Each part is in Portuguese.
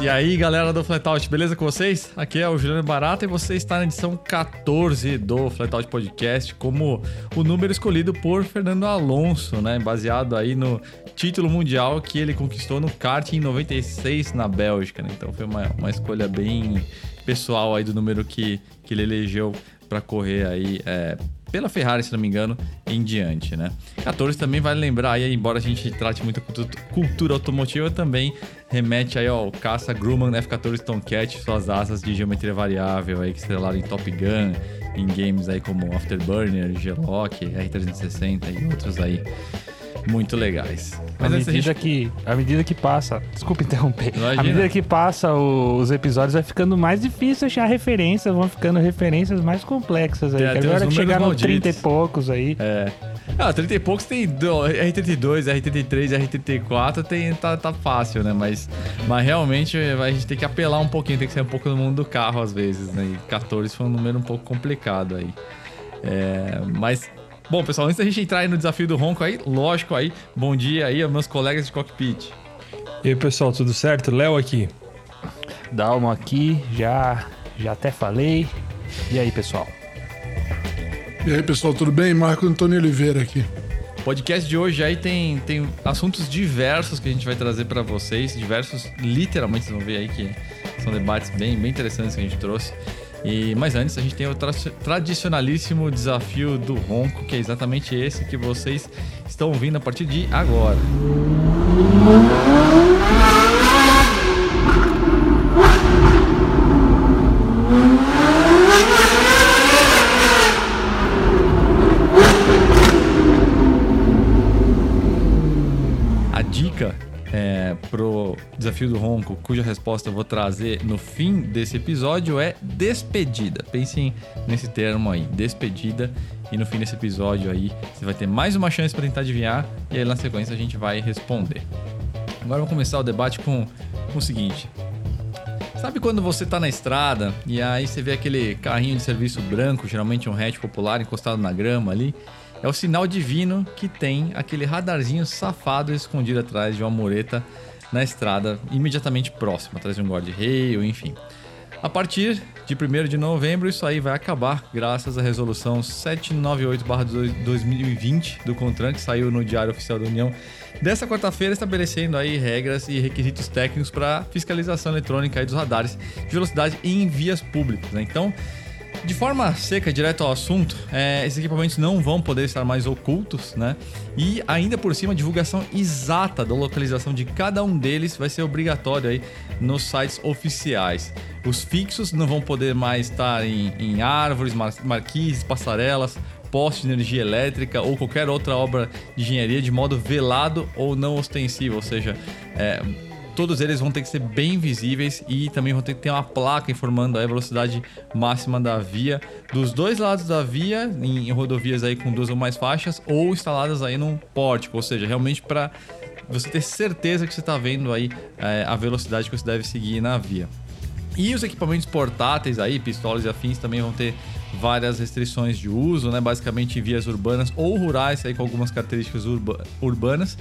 E aí, galera do Flatout, beleza com vocês? Aqui é o Juliano Barata e você está na edição 14 do Flatout Podcast como o número escolhido por Fernando Alonso, né? Baseado aí no título mundial que ele conquistou no kart em 96 na Bélgica, né? Então foi uma, uma escolha bem pessoal aí do número que, que ele elegeu para correr aí é, pela Ferrari, se não me engano, em diante, né? 14 também vale lembrar aí, embora a gente trate muito cultura automotiva, também remete aí ao caça Grumman F14 Tomcat, suas asas de geometria variável aí que estrelaram em Top Gun, em games aí como Afterburner, G-Lock, R360 e outros aí muito legais. Mas à medida, gente... que, à medida que passa. Desculpa interromper. Imagina. À medida que passa o, os episódios, vai ficando mais difícil achar referências, vão ficando referências mais complexas aí. Tem, agora que chegaram 30 e poucos aí. É. Ah, 30 e poucos tem R32, R33, R34, tem, tá, tá fácil, né? Mas, mas realmente a gente tem que apelar um pouquinho, tem que ser um pouco no mundo do carro às vezes, né? E 14 foi um número um pouco complicado aí. É, mas Bom, pessoal, antes da gente entrar aí no desafio do ronco aí, lógico aí, bom dia aí aos meus colegas de cockpit. E aí, pessoal, tudo certo? Léo aqui. Dalmo aqui, já, já até falei. E aí, pessoal? E aí, pessoal, tudo bem? Marco Antônio Oliveira aqui. O podcast de hoje aí tem, tem assuntos diversos que a gente vai trazer para vocês, diversos, literalmente, vocês vão ver aí que são debates bem, bem interessantes que a gente trouxe. E, mas antes, a gente tem o tra tradicionalíssimo desafio do ronco, que é exatamente esse que vocês estão ouvindo a partir de agora. A dica é, pro desafio do ronco, cuja resposta eu vou trazer no fim desse episódio, é despedida. Pensem nesse termo aí, despedida. E no fim desse episódio aí, você vai ter mais uma chance para tentar adivinhar. E aí na sequência a gente vai responder. Agora vamos começar o debate com, com o seguinte. Sabe quando você tá na estrada e aí você vê aquele carrinho de serviço branco, geralmente um hatch popular encostado na grama ali? É o sinal divino que tem aquele radarzinho safado escondido atrás de uma mureta na estrada imediatamente próxima, atrás de um guarda-reio, enfim. A partir de 1 de novembro, isso aí vai acabar graças à resolução 798-2020 do CONTRAN, que saiu no Diário Oficial da União dessa quarta-feira, estabelecendo aí regras e requisitos técnicos para fiscalização eletrônica dos radares de velocidade em vias públicas. Né? Então, de forma seca, direto ao assunto, é, esses equipamentos não vão poder estar mais ocultos, né? E ainda por cima, a divulgação exata da localização de cada um deles vai ser obrigatório aí nos sites oficiais. Os fixos não vão poder mais estar em, em árvores, marquises, passarelas, postes de energia elétrica ou qualquer outra obra de engenharia de modo velado ou não ostensivo, ou seja, é, todos eles vão ter que ser bem visíveis e também vão ter que ter uma placa informando a velocidade máxima da via dos dois lados da via, em rodovias aí com duas ou mais faixas, ou instaladas aí num pórtico, ou seja, realmente para você ter certeza que você está vendo aí é, a velocidade que você deve seguir na via. E os equipamentos portáteis aí, pistolas e afins, também vão ter várias restrições de uso, né? Basicamente em vias urbanas ou rurais, aí com algumas características urba urbanas.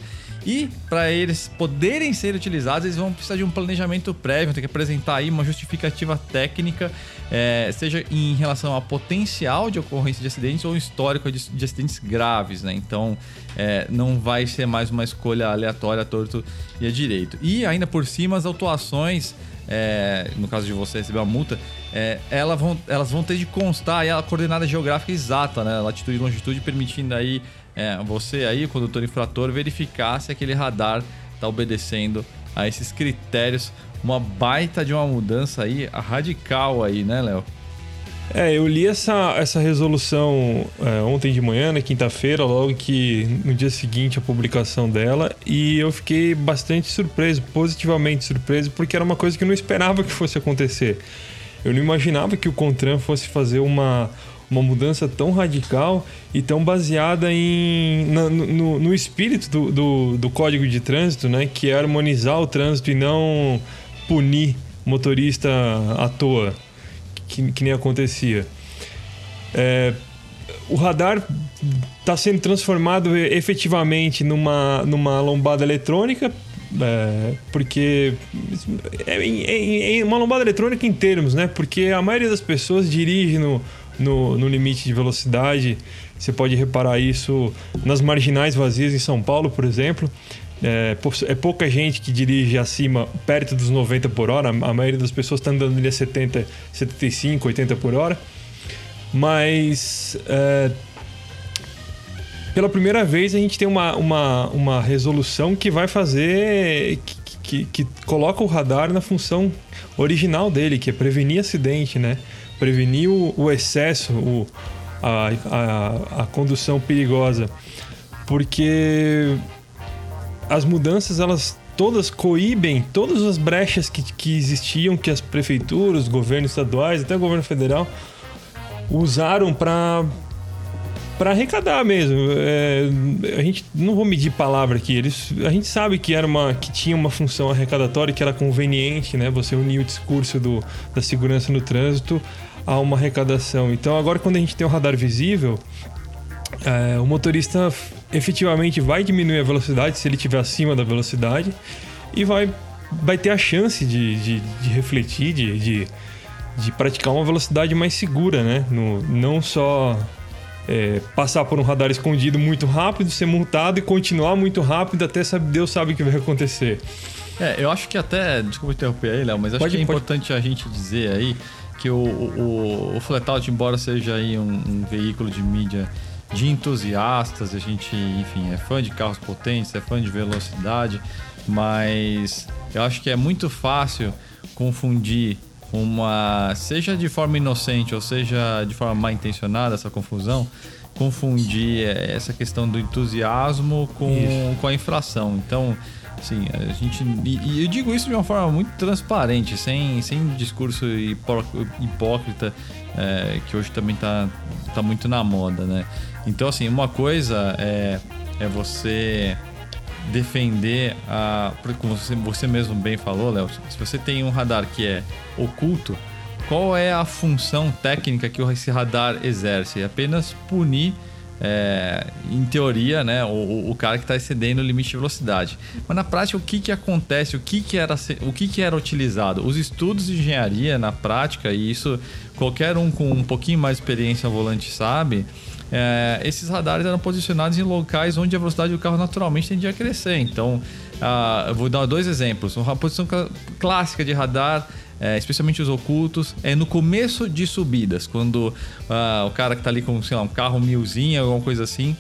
E para eles poderem ser utilizados, eles vão precisar de um planejamento prévio, ter que apresentar aí uma justificativa técnica, é, seja em relação a potencial de ocorrência de acidentes ou histórico de, de acidentes graves, né? Então é, não vai ser mais uma escolha aleatória, torto e a direito. E ainda por cima, as autuações é, no caso de você receber uma multa, é, elas, vão, elas vão ter de constar aí a coordenada geográfica exata, né? Latitude e longitude, permitindo aí é, você aí, condutor infrator, verificar se aquele radar está obedecendo a esses critérios. Uma baita de uma mudança aí radical aí, né, Léo? É, eu li essa, essa resolução é, ontem de manhã, na quinta-feira, logo que no dia seguinte a publicação dela, e eu fiquei bastante surpreso, positivamente surpreso, porque era uma coisa que eu não esperava que fosse acontecer. Eu não imaginava que o Contran fosse fazer uma, uma mudança tão radical e tão baseada em, na, no, no, espírito do, do, do, Código de Trânsito, né? Que é harmonizar o trânsito e não punir motorista à toa que, que nem acontecia. É, o radar está sendo transformado efetivamente numa, numa lombada eletrônica É, porque é, é, é, uma lombada eletrônica em termos, né? Porque a maioria das pessoas dirige no, no, no limite de velocidade. Você pode reparar isso nas marginais vazias em São Paulo, por exemplo. É, é, pouca gente que dirige acima, perto dos 90 por hora. A maioria das pessoas está andando ali a 70, 75, 80 por hora. Mas é, pela primeira vez a gente tem uma, uma, uma resolução que vai fazer. Que, que, que coloca o radar na função original dele, que é prevenir acidente, né? Prevenir o, o excesso, o, a, a, a condução perigosa. Porque as mudanças, elas todas coíbem todas as brechas que, que existiam, que as prefeituras, os governos estaduais, até o governo federal usaram para para arrecadar mesmo. É, a gente não vou medir palavra aqui. Eles, a gente sabe que era uma que tinha uma função arrecadatória que era conveniente, né? Você unir o discurso do, da segurança no trânsito a uma arrecadação. Então agora quando a gente tem o radar visível, é, o motorista efetivamente vai diminuir a velocidade se ele estiver acima da velocidade e vai, vai ter a chance de, de, de refletir, de, de, de, praticar uma velocidade mais segura, né? No, não só é, passar por um radar escondido muito rápido, ser multado e continuar muito rápido até sabe, Deus sabe o que vai acontecer. É, eu acho que até. Desculpa interromper aí, Léo, mas acho pode, que é pode. importante a gente dizer aí que o, o, o Flatout, embora seja aí um, um veículo de mídia de entusiastas, a gente, enfim, é fã de carros potentes, é fã de velocidade, mas eu acho que é muito fácil confundir uma, seja de forma inocente ou seja de forma mal intencionada essa confusão, confundir essa questão do entusiasmo com, com a infração. Então, assim, a gente. E, eu digo isso de uma forma muito transparente, sem, sem discurso hipócrita, é, que hoje também está tá muito na moda, né? Então, assim, uma coisa é, é você defender a. Como você, você mesmo bem falou, Léo, se você tem um radar que é oculto, qual é a função técnica que esse radar exerce? É apenas punir é, em teoria, né, o, o cara que está excedendo o limite de velocidade. Mas na prática, o que, que acontece? O que, que, era, o que, que era utilizado? Os estudos de engenharia na prática, e isso qualquer um com um pouquinho mais de experiência volante sabe, é, esses radares eram posicionados em locais onde a velocidade do carro naturalmente tendia a crescer. Então, ah, eu vou dar dois exemplos. Uma posição clássica de radar é, especialmente os ocultos, é no começo de subidas, quando uh, o cara que está ali com, sei lá, um carro milzinho, alguma coisa assim,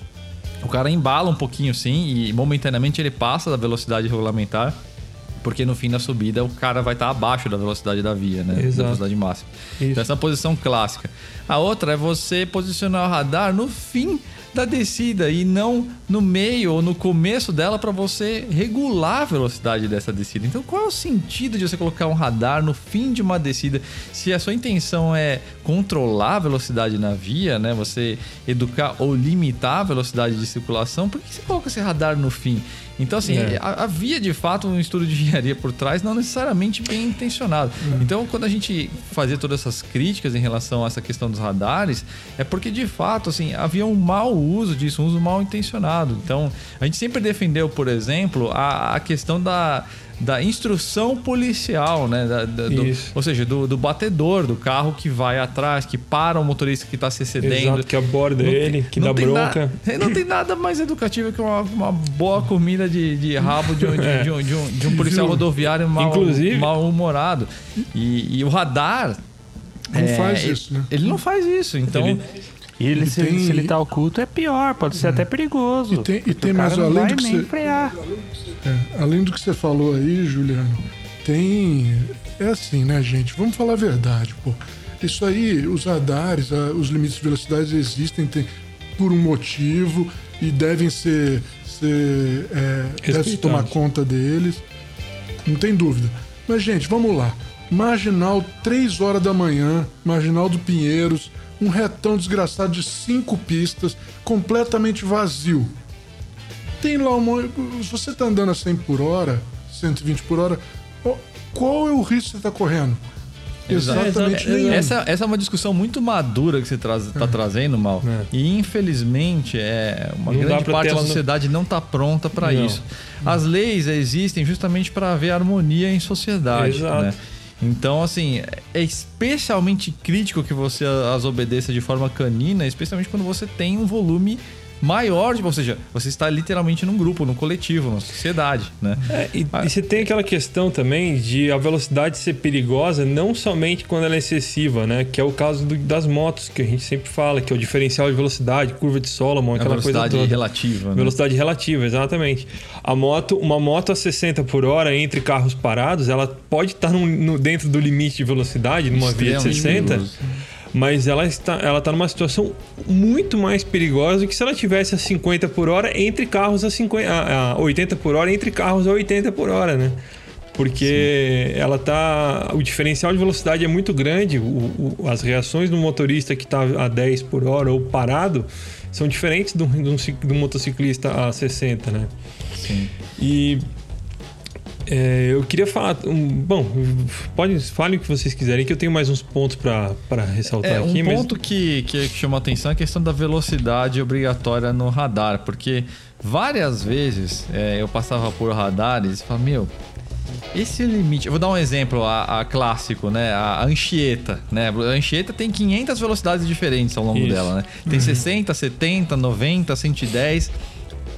o cara embala um pouquinho sim e momentaneamente ele passa da velocidade regulamentar, porque no fim da subida o cara vai estar tá abaixo da velocidade da via, né? Exato. Da velocidade máxima. Isso. Então essa é a posição clássica. A outra é você posicionar o radar no fim da descida e não no meio ou no começo dela para você regular a velocidade dessa descida. Então, qual é o sentido de você colocar um radar no fim de uma descida se a sua intenção é controlar a velocidade na via, né? Você educar ou limitar a velocidade de circulação? Por que você coloca esse radar no fim? Então, assim, é. havia de fato um estudo de engenharia por trás, não necessariamente bem intencionado. É. Então, quando a gente fazia todas essas críticas em relação a essa questão dos radares, é porque de fato, assim, havia um mau uso disso, um uso mal intencionado. Então, a gente sempre defendeu, por exemplo, a, a questão da da instrução policial, né? Da, da, do, ou seja, do, do, batedor do carro que vai atrás, que para o motorista que está se excedendo. Exato, que aborda não, ele, que dá bronca. Na, não tem nada mais educativo que uma, uma boa comida de, de rabo de um, de, é. de, um, de, um, de um policial rodoviário mal, mal-humorado. E, e, o radar. Não é, faz isso, né? Ele não faz isso. Então. Ele... E ele, se, tem... se, ele tá oculto, é pior, pode ser é. até perigoso. E tem, e tem mais além do que você. Frear. É, além do que você falou aí, Juliano, tem. É assim, né, gente? Vamos falar a verdade, pô. Isso aí, os radares, os limites de velocidade existem tem, por um motivo e devem ser. ser é, deve se tomar conta deles. Não tem dúvida. Mas, gente, vamos lá. Marginal, 3 horas da manhã, Marginal do Pinheiros, um retão desgraçado de cinco pistas, completamente vazio. Tem lá uma. Se você tá andando a 100 por hora, 120 por hora, qual é o risco que você tá correndo? Exatamente. É, essa, essa é uma discussão muito madura que você está traz, é. trazendo, Mal. É. E infelizmente é uma não grande parte da sociedade no... não está pronta para isso. As leis existem justamente para haver harmonia em sociedade. Exato. Né? Então, assim, é especialmente crítico que você as obedeça de forma canina, especialmente quando você tem um volume maior, ou seja, você está literalmente num grupo, num coletivo, numa sociedade, né? É, e, ah. e, você tem aquela questão também de a velocidade ser perigosa não somente quando ela é excessiva, né? Que é o caso do, das motos, que a gente sempre fala, que é o diferencial de velocidade, curva de Solomon, aquela coisa toda. Velocidade relativa, né? Velocidade relativa, exatamente. A moto, uma moto a 60 por hora entre carros parados, ela pode estar no, no dentro do limite de velocidade, numa via de 60. Perigoso mas ela está, ela está numa situação muito mais perigosa do que se ela tivesse a 50 por hora entre carros a, 50, a, a 80 por hora entre carros a 80 por hora, né? Porque Sim. ela tá. O diferencial de velocidade é muito grande. O, o, as reações do motorista que está a 10 por hora ou parado são diferentes do, do, do motociclista a 60, né? Sim. E é, eu queria falar. Um, bom, pode, falem o que vocês quiserem, que eu tenho mais uns pontos para ressaltar é, aqui. Um ponto mas... que, que chamou a atenção é a questão da velocidade obrigatória no radar, porque várias vezes é, eu passava por radares e falava, meu. Esse limite, eu vou dar um exemplo, a, a clássico, né? A, Anchieta, né? A Anchieta tem 500 velocidades diferentes ao longo Isso. dela, né? Tem uhum. 60, 70, 90, 110.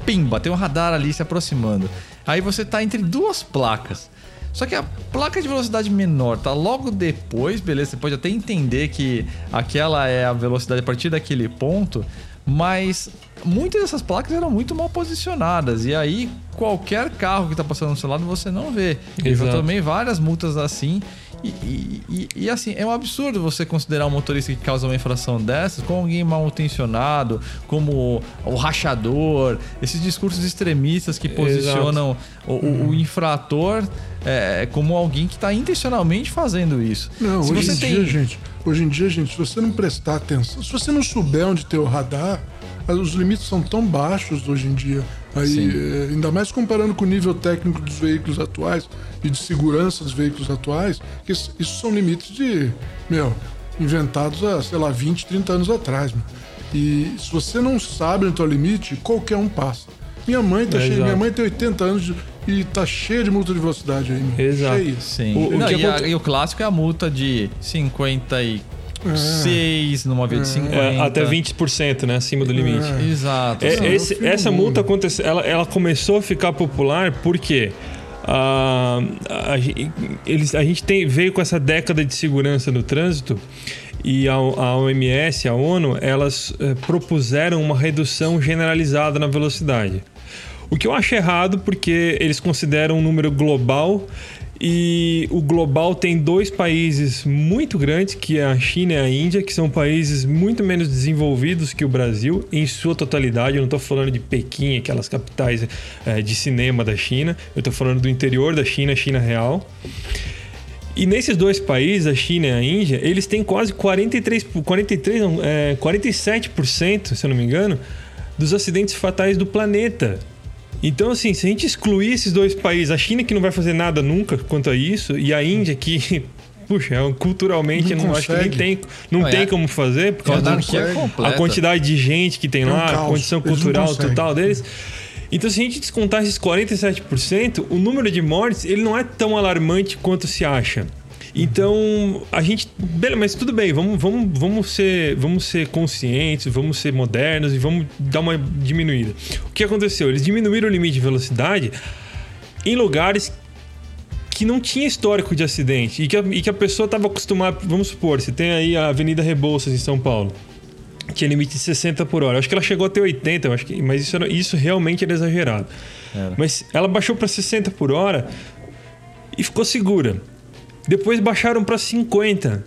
Pimba, tem um radar ali se aproximando. Aí você tá entre duas placas. Só que a placa de velocidade menor tá logo depois, beleza? Você pode até entender que aquela é a velocidade a partir daquele ponto, mas muitas dessas placas eram muito mal posicionadas. E aí, qualquer carro que tá passando do seu lado você não vê. Eu já tomei várias multas assim. E, e, e, assim, é um absurdo você considerar um motorista que causa uma infração dessas como alguém mal intencionado, como o rachador, esses discursos extremistas que posicionam o, o, o, infrator é, como alguém que está intencionalmente fazendo isso. Não, se hoje em tem... dia, gente, hoje em dia, gente, se você não prestar atenção, se você não souber onde ter o radar, os limites são tão baixos hoje em dia. Aí, é, ainda mais comparando com o nível técnico dos veículos atuais e de segurança dos veículos atuais, que isso, isso são limites de, meu, inventados há, sei lá, 20, 30 anos atrás. Meu. E se você não sabe o teu limite, qualquer um passa. Minha mãe tá é, cheia, minha mãe tem 80 anos de, e tá cheia de multa de velocidade aí, meu. Exato. Cheia. Sim. O, o não, e, a, e, o clássico é a multa de 50 e 6 numa via de 50. É, até 20%, né? Acima do limite. É. Exato. É, esse, essa multa aconteceu, ela, ela começou a ficar popular porque a, a, eles, a gente tem, veio com essa década de segurança no trânsito e a, a OMS, a ONU, elas é, propuseram uma redução generalizada na velocidade. O que eu acho errado porque eles consideram um número global e o global tem dois países muito grandes, que é a China e a Índia, que são países muito menos desenvolvidos que o Brasil, em sua totalidade. Eu não estou falando de Pequim, aquelas capitais é, de cinema da China. Eu estou falando do interior da China, China real. E nesses dois países, a China e a Índia, eles têm quase 43, 43 não, é, 47%, se eu não me engano, dos acidentes fatais do planeta. Então, assim, se a gente excluir esses dois países, a China que não vai fazer nada nunca quanto a isso, e a Índia que puxa, é culturalmente não, não acho que nem tem, não, não tem é, como fazer por causa da a quantidade de gente que tem, tem lá, um a condição cultural total deles. Então, se a gente descontar esses 47%, o número de mortes ele não é tão alarmante quanto se acha. Então, a gente. Mas tudo bem, vamos, vamos, vamos, ser, vamos ser conscientes, vamos ser modernos e vamos dar uma diminuída. O que aconteceu? Eles diminuíram o limite de velocidade em lugares que não tinha histórico de acidente e que a, e que a pessoa estava acostumada. Vamos supor, você tem aí a Avenida Rebouças em São Paulo. Tinha limite de 60 por hora. Eu acho que ela chegou até 80, eu acho que, mas isso, era, isso realmente era exagerado. Era. Mas ela baixou para 60 por hora e ficou segura. Depois baixaram para 50.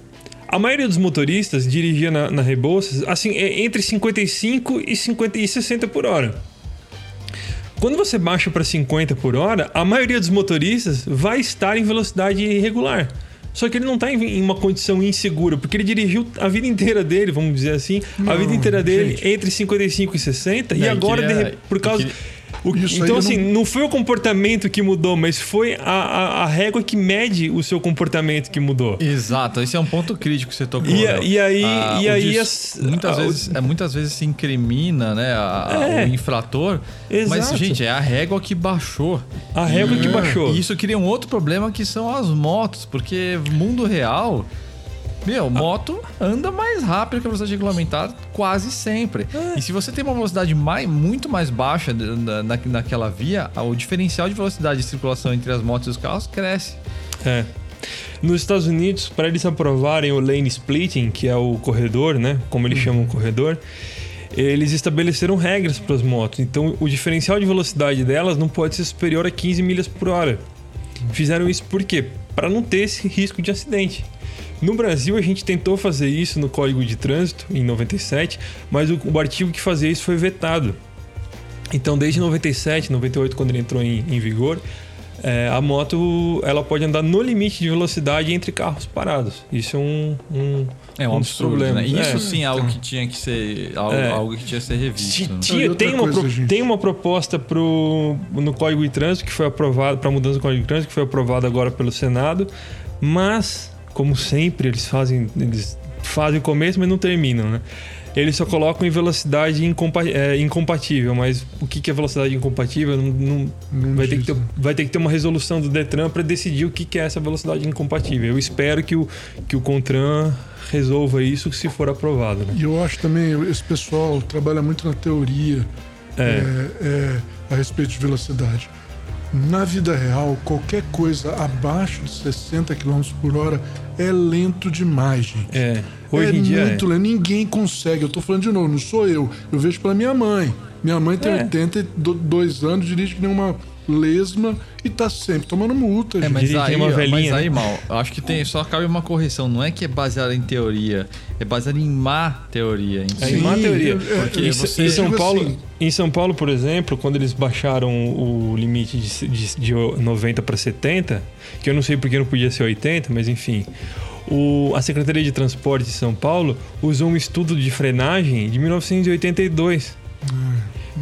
A maioria dos motoristas dirigia na, na Rebouças assim, é entre 55 e, 50 e 60 por hora. Quando você baixa para 50 por hora, a maioria dos motoristas vai estar em velocidade irregular. Só que ele não está em uma condição insegura, porque ele dirigiu a vida inteira dele, vamos dizer assim, não, a vida inteira dele gente. entre 55 e 60, não, e agora, queria, por causa. O, então, assim, não... não... foi o comportamento que mudou, mas foi a, a, a, régua que mede o seu comportamento que mudou. Exato, esse é um ponto crítico que você tocou. E, e aí, ah, e aí as, muitas, vezes, é, muitas vezes se incrimina né, é. o infrator. Exato. Mas, gente, é a régua que baixou. A régua e, que baixou. E isso cria um outro problema que são as motos, porque mundo real meu, moto anda mais rápido que a velocidade regulamentar quase sempre. É. E se você tem uma velocidade mais, muito mais baixa na, na, naquela via, o diferencial de velocidade de circulação entre as motos e os carros cresce. É. Nos Estados Unidos, para eles aprovarem o lane splitting, que é o corredor, né? Como eles uhum. chamam o corredor, eles estabeleceram regras para as motos. Então, o diferencial de velocidade delas não pode ser superior a 15 milhas por hora. Fizeram isso por quê? Para não ter esse risco de acidente. No Brasil, a gente tentou fazer isso no Código de Trânsito, em 97, mas o, o artigo que fazia isso foi vetado. Então, desde 97, 98, quando ele entrou em, em vigor, é, a moto ela pode andar no limite de velocidade entre carros parados. Isso é um, um é um, um absurdo, problemas. Né? Isso é. sim é algo que tinha que ser algo, é. algo que tinha que ser revisto. Tinha, né? tem, uma, coisa, tem uma proposta pro, no Código de Trânsito que foi aprovada para mudança do Código de Trânsito que foi aprovada agora pelo Senado, mas como sempre, eles fazem. Eles fazem o começo, mas não terminam, né? Eles só colocam em velocidade incompa é, incompatível, mas o que, que é velocidade incompatível? Não, não, não vai, ter que ter, vai ter que ter uma resolução do Detran para decidir o que, que é essa velocidade incompatível. Eu espero que o, que o Contran resolva isso se for aprovado. Né? E eu acho também, esse pessoal trabalha muito na teoria é. É, é a respeito de velocidade. Na vida real, qualquer coisa abaixo de 60 km por hora é lento demais, gente. É. Hoje é em dia muito é. lento. Ninguém consegue. Eu tô falando de novo, não sou eu. Eu vejo pela minha mãe. Minha mãe tem é. 82 anos, dirige que nem uma lesma e tá sempre tomando multa, é, Mas aí, uma velhinha, mas aí, né? mal, acho que tem, só cabe uma correção. Não é que é baseado em teoria, é baseado em má teoria. Em, é em má teoria. Porque é, você, em, São Paulo, assim, em São Paulo, por exemplo, quando eles baixaram o limite de, de, de 90 para 70, que eu não sei porque não podia ser 80, mas enfim. O, a Secretaria de Transporte de São Paulo usou um estudo de frenagem de 1982. Hum.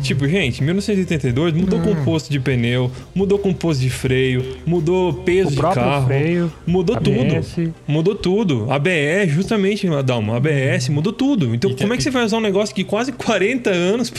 Tipo, gente, 1982 mudou hum. composto de pneu, mudou composto de freio, mudou peso o de carro, freio, mudou ABS. tudo. Mudou tudo. ABS, justamente, Adalma, ABS, mudou tudo. Então, e como é que você vai usar um negócio que quase 40 anos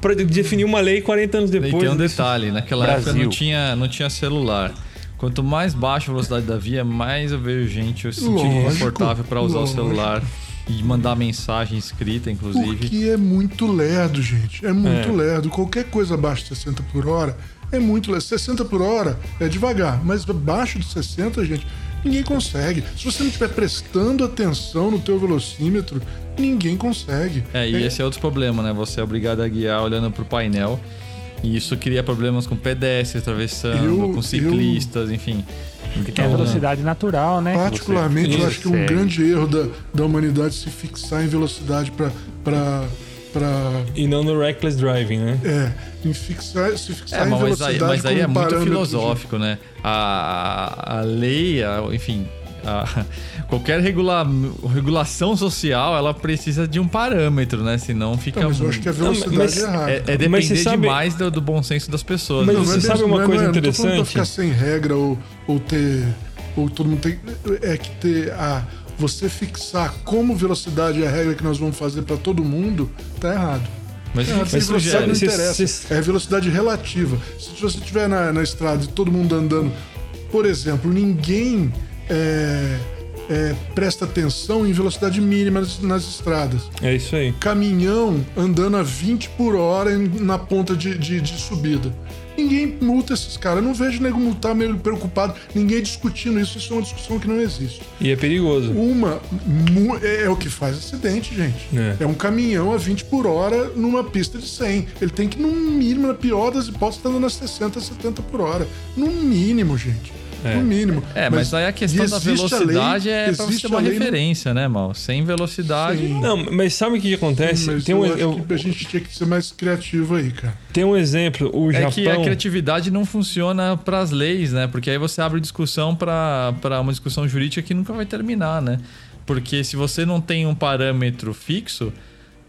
para definir uma lei 40 anos depois? E tem um detalhe, naquela Brasil. época não tinha, não tinha celular. Quanto mais baixa a velocidade da via, mais eu vejo gente eu se sentindo confortável para usar lógico. o celular e mandar mensagem escrita, inclusive. Porque é muito lerdo, gente. É muito é. lerdo. Qualquer coisa abaixo de 60 por hora é muito lerdo. 60 por hora é devagar, mas abaixo de 60, gente, ninguém consegue. Se você não estiver prestando atenção no teu velocímetro, ninguém consegue. É, e é... esse é outro problema, né? Você é obrigado a guiar olhando pro painel. E isso cria problemas com pedestres atravessando, eu, com ciclistas, eu... enfim. Que é a velocidade natural, né? Particularmente, eu acho que um grande erro da, da humanidade se fixar em velocidade para Pra... E não no reckless driving, né? É, em fixar, se fixar é, em mas velocidade aí, mas aí é muito filosófico, de... né? A, a lei, a, enfim, a, qualquer regula, regulação social, ela precisa de um parâmetro, né? Senão fica... Então, mas eu acho que a velocidade mas, é errada. É, é depender sabe... demais do, do, bom senso das pessoas. Mas, né? você sabe uma coisa não, interessante? Não tô ficar sem regra ou, ou ter... Ou todo mundo tem... É que ter a você fixar como velocidade é a regra que nós vamos fazer para todo mundo, tá errado. Mas, é, mas velocidade não interessa. É velocidade relativa. Se você estiver na, na estrada e todo mundo andando, por exemplo, ninguém é, é, presta atenção em velocidade mínima nas, nas, estradas. É isso aí. Caminhão andando a 20 por hora na ponta de, de, de subida. Ninguém multa esses caras. Não vejo nego multar meio preocupado. Ninguém discutindo isso. Isso é uma discussão que não existe. E é perigoso. Uma é, é o que faz acidente, gente. É. é. um caminhão a 20 por hora numa pista de 100. Ele tem que, no mínimo, na pior das hipóteses, estar andando a 60, 70 por hora. No mínimo, gente. É. No mínimo. É, mas, mas aí a questão da velocidade lei, é pra você ter uma referência, né, mal? Sem velocidade. Sim. Não, mas sabe o que acontece? Mas Tem um, eu, a gente tinha que ser mais criativo aí, cara. Tem um exemplo, o é Japão. É que a criatividade não funciona para as leis, né? Porque aí você abre discussão para uma discussão jurídica que nunca vai terminar, né? Porque se você não tem um parâmetro fixo,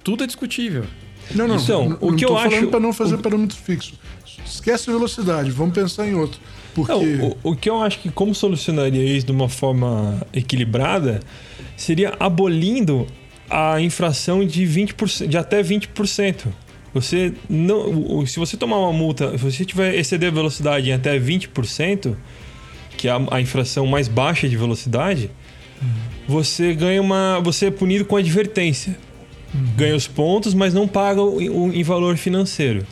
tudo é discutível. Não, não. Então, não, o que eu acho para não fazer o... parâmetro fixo. Esquece a velocidade, vamos pensar em outro. Porque... Não, o, o que eu acho que como solucionaria isso de uma forma equilibrada seria abolindo a infração de 20%, de até 20%. Você não, se você tomar uma multa, se você tiver exceder a velocidade em até 20%, que é a, a infração mais baixa de velocidade, uhum. você ganha uma, você é punido com advertência. Uhum. Ganha os pontos, mas não paga o, o, em valor financeiro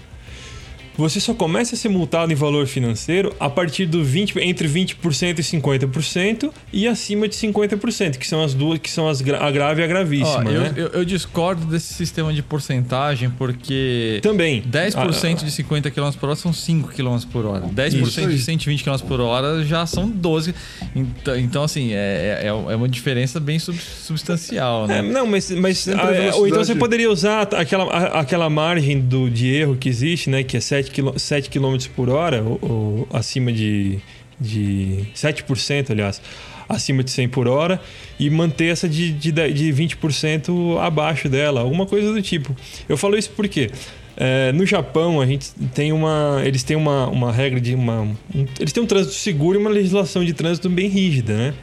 você só começa a ser multado em valor financeiro a partir do 20, entre 20% e 50% e acima de 50%, que são as duas, que são as a grave e a gravíssima. Ó, eu, né? eu, eu, discordo desse sistema de porcentagem, porque. Também. 10% ah, de 50 km por hora são 5 km por hora. 10% isso. de 120 km por hora já são 12. Então, então assim, é, é, é uma diferença bem substancial, né? É, não, mas. mas a, ah, ou então você poderia usar aquela, aquela margem do, de erro que existe, né? Que é 7 7 km por hora, ou, ou, acima de, de 7%, aliás, acima de 100 por hora, e manter essa de, de, de 20% abaixo dela, alguma coisa do tipo. Eu falo isso porque é, no Japão a gente tem uma. Eles têm uma, uma regra de uma. Um, eles têm um trânsito seguro e uma legislação de trânsito bem rígida, né?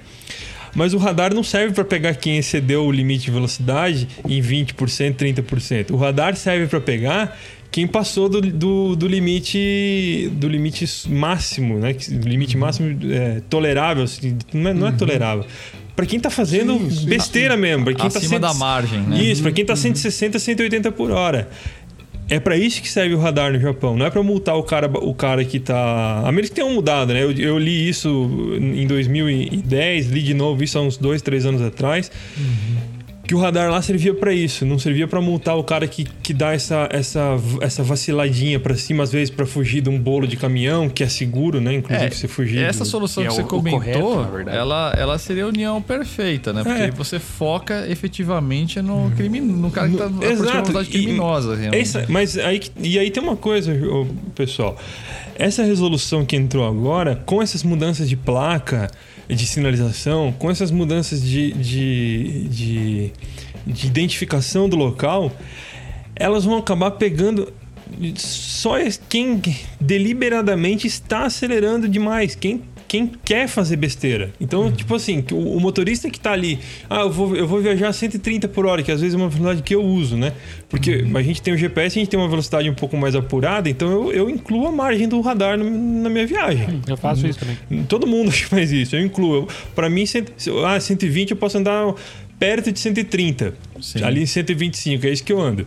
Mas o radar não serve para pegar quem excedeu o limite de velocidade em 20%, 30%. O radar serve para pegar quem passou do, do, do, limite do limite máximo, né? limite máximo é, tolerável, assim, não, é, não é uhum. tolerável. Para quem tá fazendo sim, sim, besteira sim. mesmo, para quem tá Acima tá da margem, né? Isso, para quem tá 160, uhum. 180 por hora. É para isso que serve o radar no Japão. Não é para multar o cara, o cara que tá. A menos que tenham mudado, né? Eu, eu, li isso em 2010, li de novo isso há uns dois, três anos atrás. Uhum que o radar lá servia para isso, não servia para multar o cara que, que dá essa, essa, essa vaciladinha para cima, às vezes para fugir de um bolo de caminhão, que é seguro, né? Inclusive, é, você fugir. Essa do... solução que, que é você o, comentou, o correto, ela, ela seria a união perfeita, né? Porque é. você foca efetivamente no crime, no cara que tá no, Exato. criminosa. E, essa, mas aí, e aí tem uma coisa, pessoal. Essa resolução que entrou agora, com essas mudanças de placa de sinalização, com essas mudanças de, de, de, de identificação do local, elas vão acabar pegando só quem deliberadamente está acelerando demais, quem quem quer fazer besteira. Então, uhum. tipo assim, o, o, motorista que tá ali, ah, eu vou, eu vou viajar a 130 por hora, que às vezes é uma velocidade que eu uso, né? Porque uhum. a gente tem o GPS, a gente tem uma velocidade um pouco mais apurada, então eu, eu incluo a margem do radar no, na minha viagem. Eu faço isso também. Todo mundo faz isso, eu incluo. Para mim, cento, ah, 120 eu posso andar perto de 130. Sim. Ali em 125, é isso que eu ando.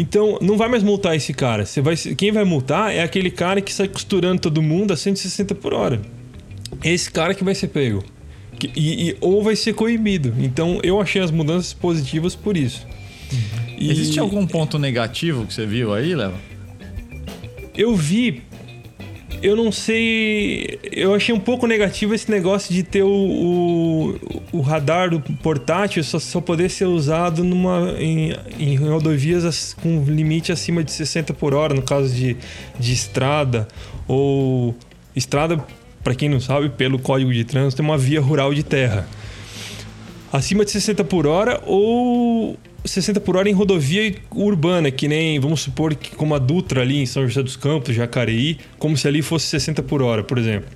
Então, não vai mais multar esse cara. Você vai, quem vai multar é aquele cara que sai costurando todo mundo a 160 por hora. É esse cara que vai ser pego. E, e, ou vai ser coibido. Então, eu achei as mudanças positivas por isso. Uhum. E... Existe algum ponto negativo que você viu aí, Léo? Eu vi eu não sei. Eu achei um pouco negativo esse negócio de ter o, o, o radar do portátil só, só poder ser usado numa, em, em rodovias com limite acima de 60 por hora, no caso de, de estrada. Ou estrada, para quem não sabe, pelo código de trânsito, é uma via rural de terra. Acima de 60 por hora ou 60 por hora em rodovia urbana, que nem, vamos supor, que como a Dutra ali em São José dos Campos, Jacareí, como se ali fosse 60 por hora, por exemplo.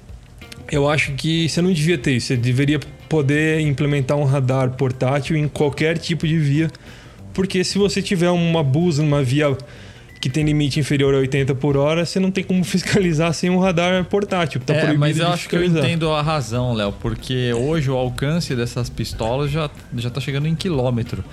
Eu acho que você não devia ter isso, você deveria poder implementar um radar portátil em qualquer tipo de via, porque se você tiver uma busa numa via que tem limite inferior a 80 por hora, você não tem como fiscalizar sem um radar portátil. Tá é, mas eu acho que eu entendo a razão, Léo, porque hoje o alcance dessas pistolas já, já tá chegando em quilômetro.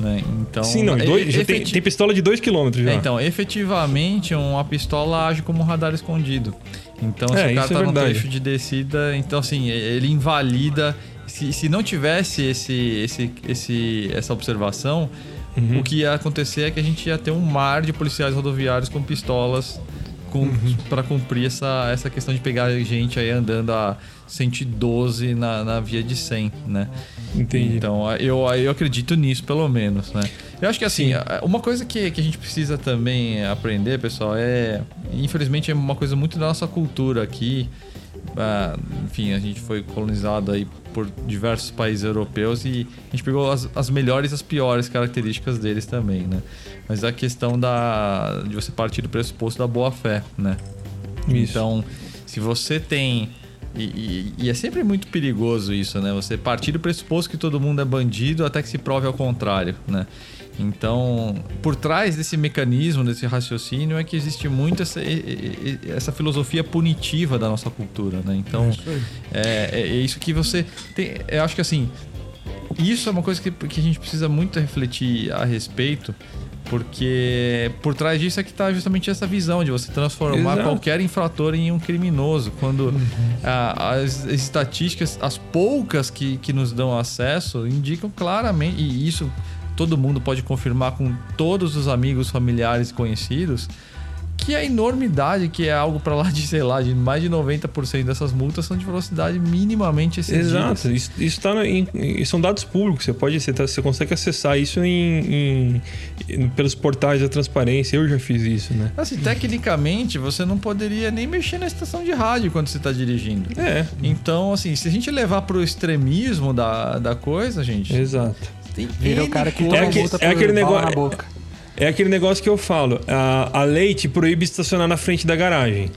Né? Então, Sim, não, dois, já tem, tem, pistola de 2 km já. É, então, efetivamente, uma pistola age como um radar escondido. Então, se é, o cara tá é num trecho de descida, então assim, ele invalida. Se, se não tivesse esse, esse, esse, essa observação, uhum. o que ia acontecer é que a gente ia ter um mar de policiais rodoviários com pistolas com, uhum. para cumprir essa, essa questão de pegar gente aí andando a 112 na, na via de 100, né? Entendi. Então, eu, eu acredito nisso, pelo menos, né? Eu acho que, assim, Sim. uma coisa que, que a gente precisa também aprender, pessoal, é... Infelizmente, é uma coisa muito da nossa cultura aqui, uh, enfim, a gente foi colonizado aí por diversos países europeus e a gente pegou as, as melhores e as piores características deles também, né? Mas a questão da, de você partir do pressuposto da boa fé, né? Isso. Então, se você tem e, e, e, é sempre muito perigoso isso, né? Você partir do pressuposto que todo mundo é bandido até que se prove ao contrário, né? Então, por trás desse mecanismo, desse raciocínio, é que existe muito essa, essa filosofia punitiva da nossa cultura, né? Então, é, é, é isso que você tem. Eu acho que assim, isso é uma coisa que, que a gente precisa muito refletir a respeito, porque por trás disso é que está justamente essa visão de você transformar Exato. qualquer infrator em um criminoso. Quando uhum. as, as, estatísticas, as poucas que, que nos dão acesso, indicam claramente, e isso todo mundo pode confirmar com todos os amigos, familiares e conhecidos, que a enormidade, que é algo para lá de, sei lá, de mais de 90% dessas multas são de velocidade minimamente excedidas. Exato, isso, isso, tá em, são dados públicos, você pode você, tá, você consegue acessar isso em, em, pelos portais da transparência, eu já fiz isso, né? Assim, tecnicamente, você não poderia nem mexer na estação de rádio quando você está dirigindo. É. Então, assim, se a gente levar para o extremismo da, da coisa, gente... Exato. Tem Vira o cara que é, que, é aquele negócio... É aquele negócio que eu falo. A, a lei te proíbe estacionar na frente da garagem.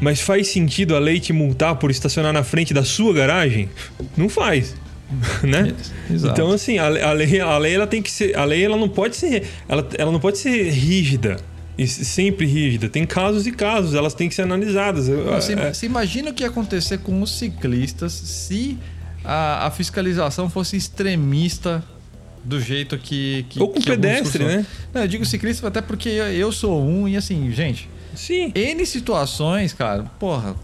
Mas faz sentido a lei te multar por estacionar na frente da sua garagem? Não faz. né? Exato. Então assim, a, a, lei, a lei ela tem que ser, a lei ela não pode ser, ela, ela não pode ser rígida e sempre rígida. Tem casos e casos, elas têm que ser analisadas. Você, é... você imagina o que ia acontecer com os ciclistas se a, a fiscalização fosse extremista do jeito que. que Ou com que pedestre, né? Não, eu digo ciclista até porque eu sou um e assim, gente. Sim. N situações, cara, porra.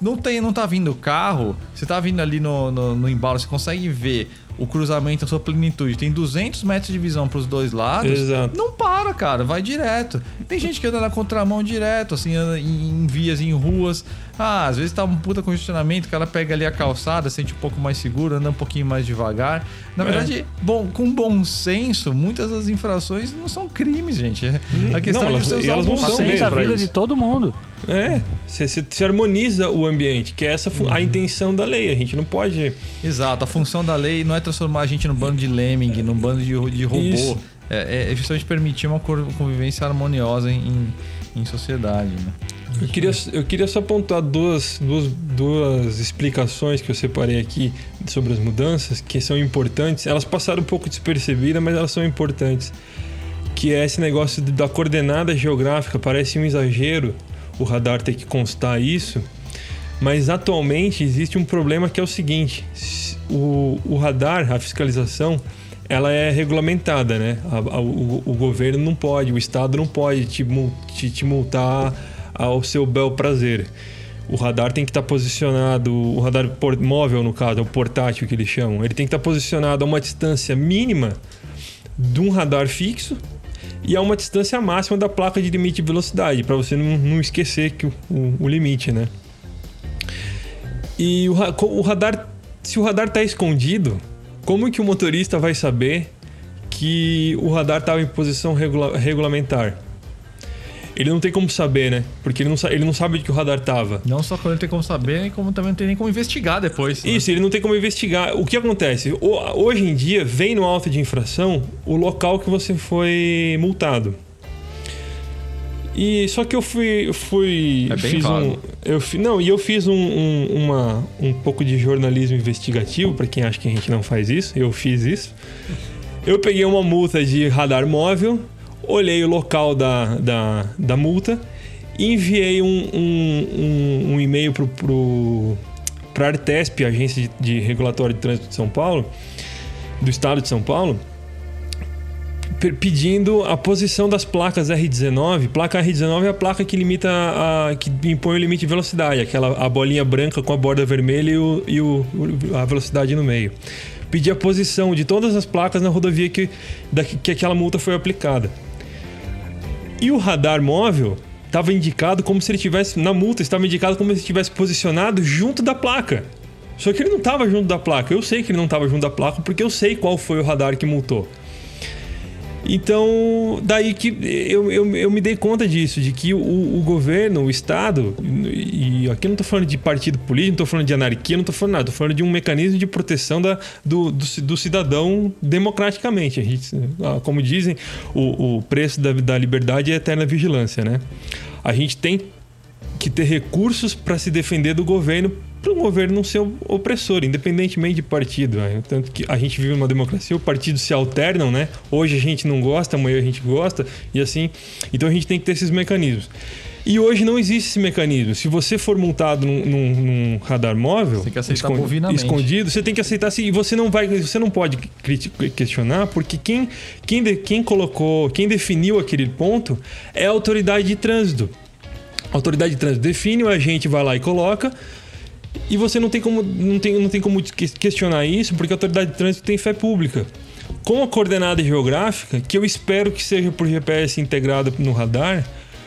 Não, tem, não tá vindo carro, você tá vindo ali no, no, no embalo, você consegue ver o cruzamento na sua plenitude tem 200 metros de visão para os dois lados, Exato. não para, cara, vai direto. Tem gente que anda na contramão direto, assim, anda em, vias, em ruas. Ah, às vezes tá um puta congestionamento, o cara pega ali a calçada, sente um pouco mais seguro, anda um pouquinho mais devagar. Na é. verdade, bom, com bom senso, muitas das infrações não são crimes, gente. A questão não, é que você elas não são a vida de todo mundo. É, você, você harmoniza o ambiente, que é essa a uhum. intenção da lei. A gente não pode. Exato, a função da lei não é transformar a gente num bando de lemming, num bando de, de robô. É, é, justamente permitir uma convivência harmoniosa em, em sociedade. Né? Eu queria, eu queria só apontar duas, duas, duas explicações que eu separei aqui sobre as mudanças, que são importantes. Elas passaram um pouco despercebidas, mas elas são importantes. Que é esse negócio da coordenada geográfica, parece um exagero o radar ter que constar isso, mas atualmente existe um problema que é o seguinte: o, o radar, a fiscalização, ela é regulamentada, né? A, a, o, o, governo não pode, o Estado não pode te, te, te multar ao seu bel prazer. O radar tem que estar posicionado, o radar móvel, no caso, é o portátil que eles chamam, ele tem que estar posicionado a uma distância mínima de um radar fixo e a uma distância máxima da placa de limite de velocidade, para você não, não, esquecer que o, o, o limite, né? E o, o radar se o radar está escondido, como que o motorista vai saber que o radar estava em posição regula regulamentar? Ele não tem como saber, né? Porque ele não, ele não sabe de que o radar estava. Não só quando ele tem como saber, como também não tem nem como investigar depois. Né? Isso, ele não tem como investigar. O que acontece? Hoje em dia, vem no auto de infração o local que você foi multado. E só que eu fui. Eu fui é bem fiz um. Eu, não, e eu fiz um, um, uma, um pouco de jornalismo investigativo, para quem acha que a gente não faz isso, eu fiz isso. Eu peguei uma multa de radar móvel, olhei o local da, da, da multa, enviei um, um, um, e-mail para pro, pro, a Artesp, Agência de, de Regulatório de Trânsito de São Paulo, do Estado de São Paulo pedindo a posição das placas R19. Placa R19 é a placa que limita a, que impõe o limite de velocidade, aquela a bolinha branca com a borda vermelha e, o, e o, a velocidade no meio. Pedir a posição de todas as placas na rodovia que, da, que aquela multa foi aplicada. E o radar móvel estava indicado como se ele tivesse na multa estava indicado como se ele estivesse posicionado junto da placa. Só que ele não estava junto da placa. Eu sei que ele não estava junto da placa porque eu sei qual foi o radar que multou. Então, daí que eu, eu, eu, me dei conta disso, de que o, o governo, o Estado, e aqui não estou falando de partido político, não estou falando de anarquia, não estou falando nada, estou falando de um mecanismo de proteção da, do, do, do cidadão democraticamente. A gente, ah, como dizem, o, o preço da, da liberdade é eterna vigilância, né? A gente tem que ter recursos para se defender do governo para o governo não ser opressor, independentemente de partido. Né? Tanto que a gente vive numa democracia, os partidos se alternam, né? Hoje a gente não gosta, amanhã a gente gosta, e assim. Então a gente tem que ter esses mecanismos. E hoje não existe esse mecanismo. Se você for multado num, num, num radar móvel, escondido, escondido, você tem que aceitar assim, e você não vai, você não pode questionar, porque quem, quem, de, quem colocou, quem definiu aquele ponto é a autoridade de trânsito. A autoridade de trânsito define, o agente vai lá e coloca, e você não tem como, não tem, não tem como questionar isso, porque a autoridade de trânsito tem fé pública. Com a coordenada geográfica, que eu espero que seja por GPS integrado no radar,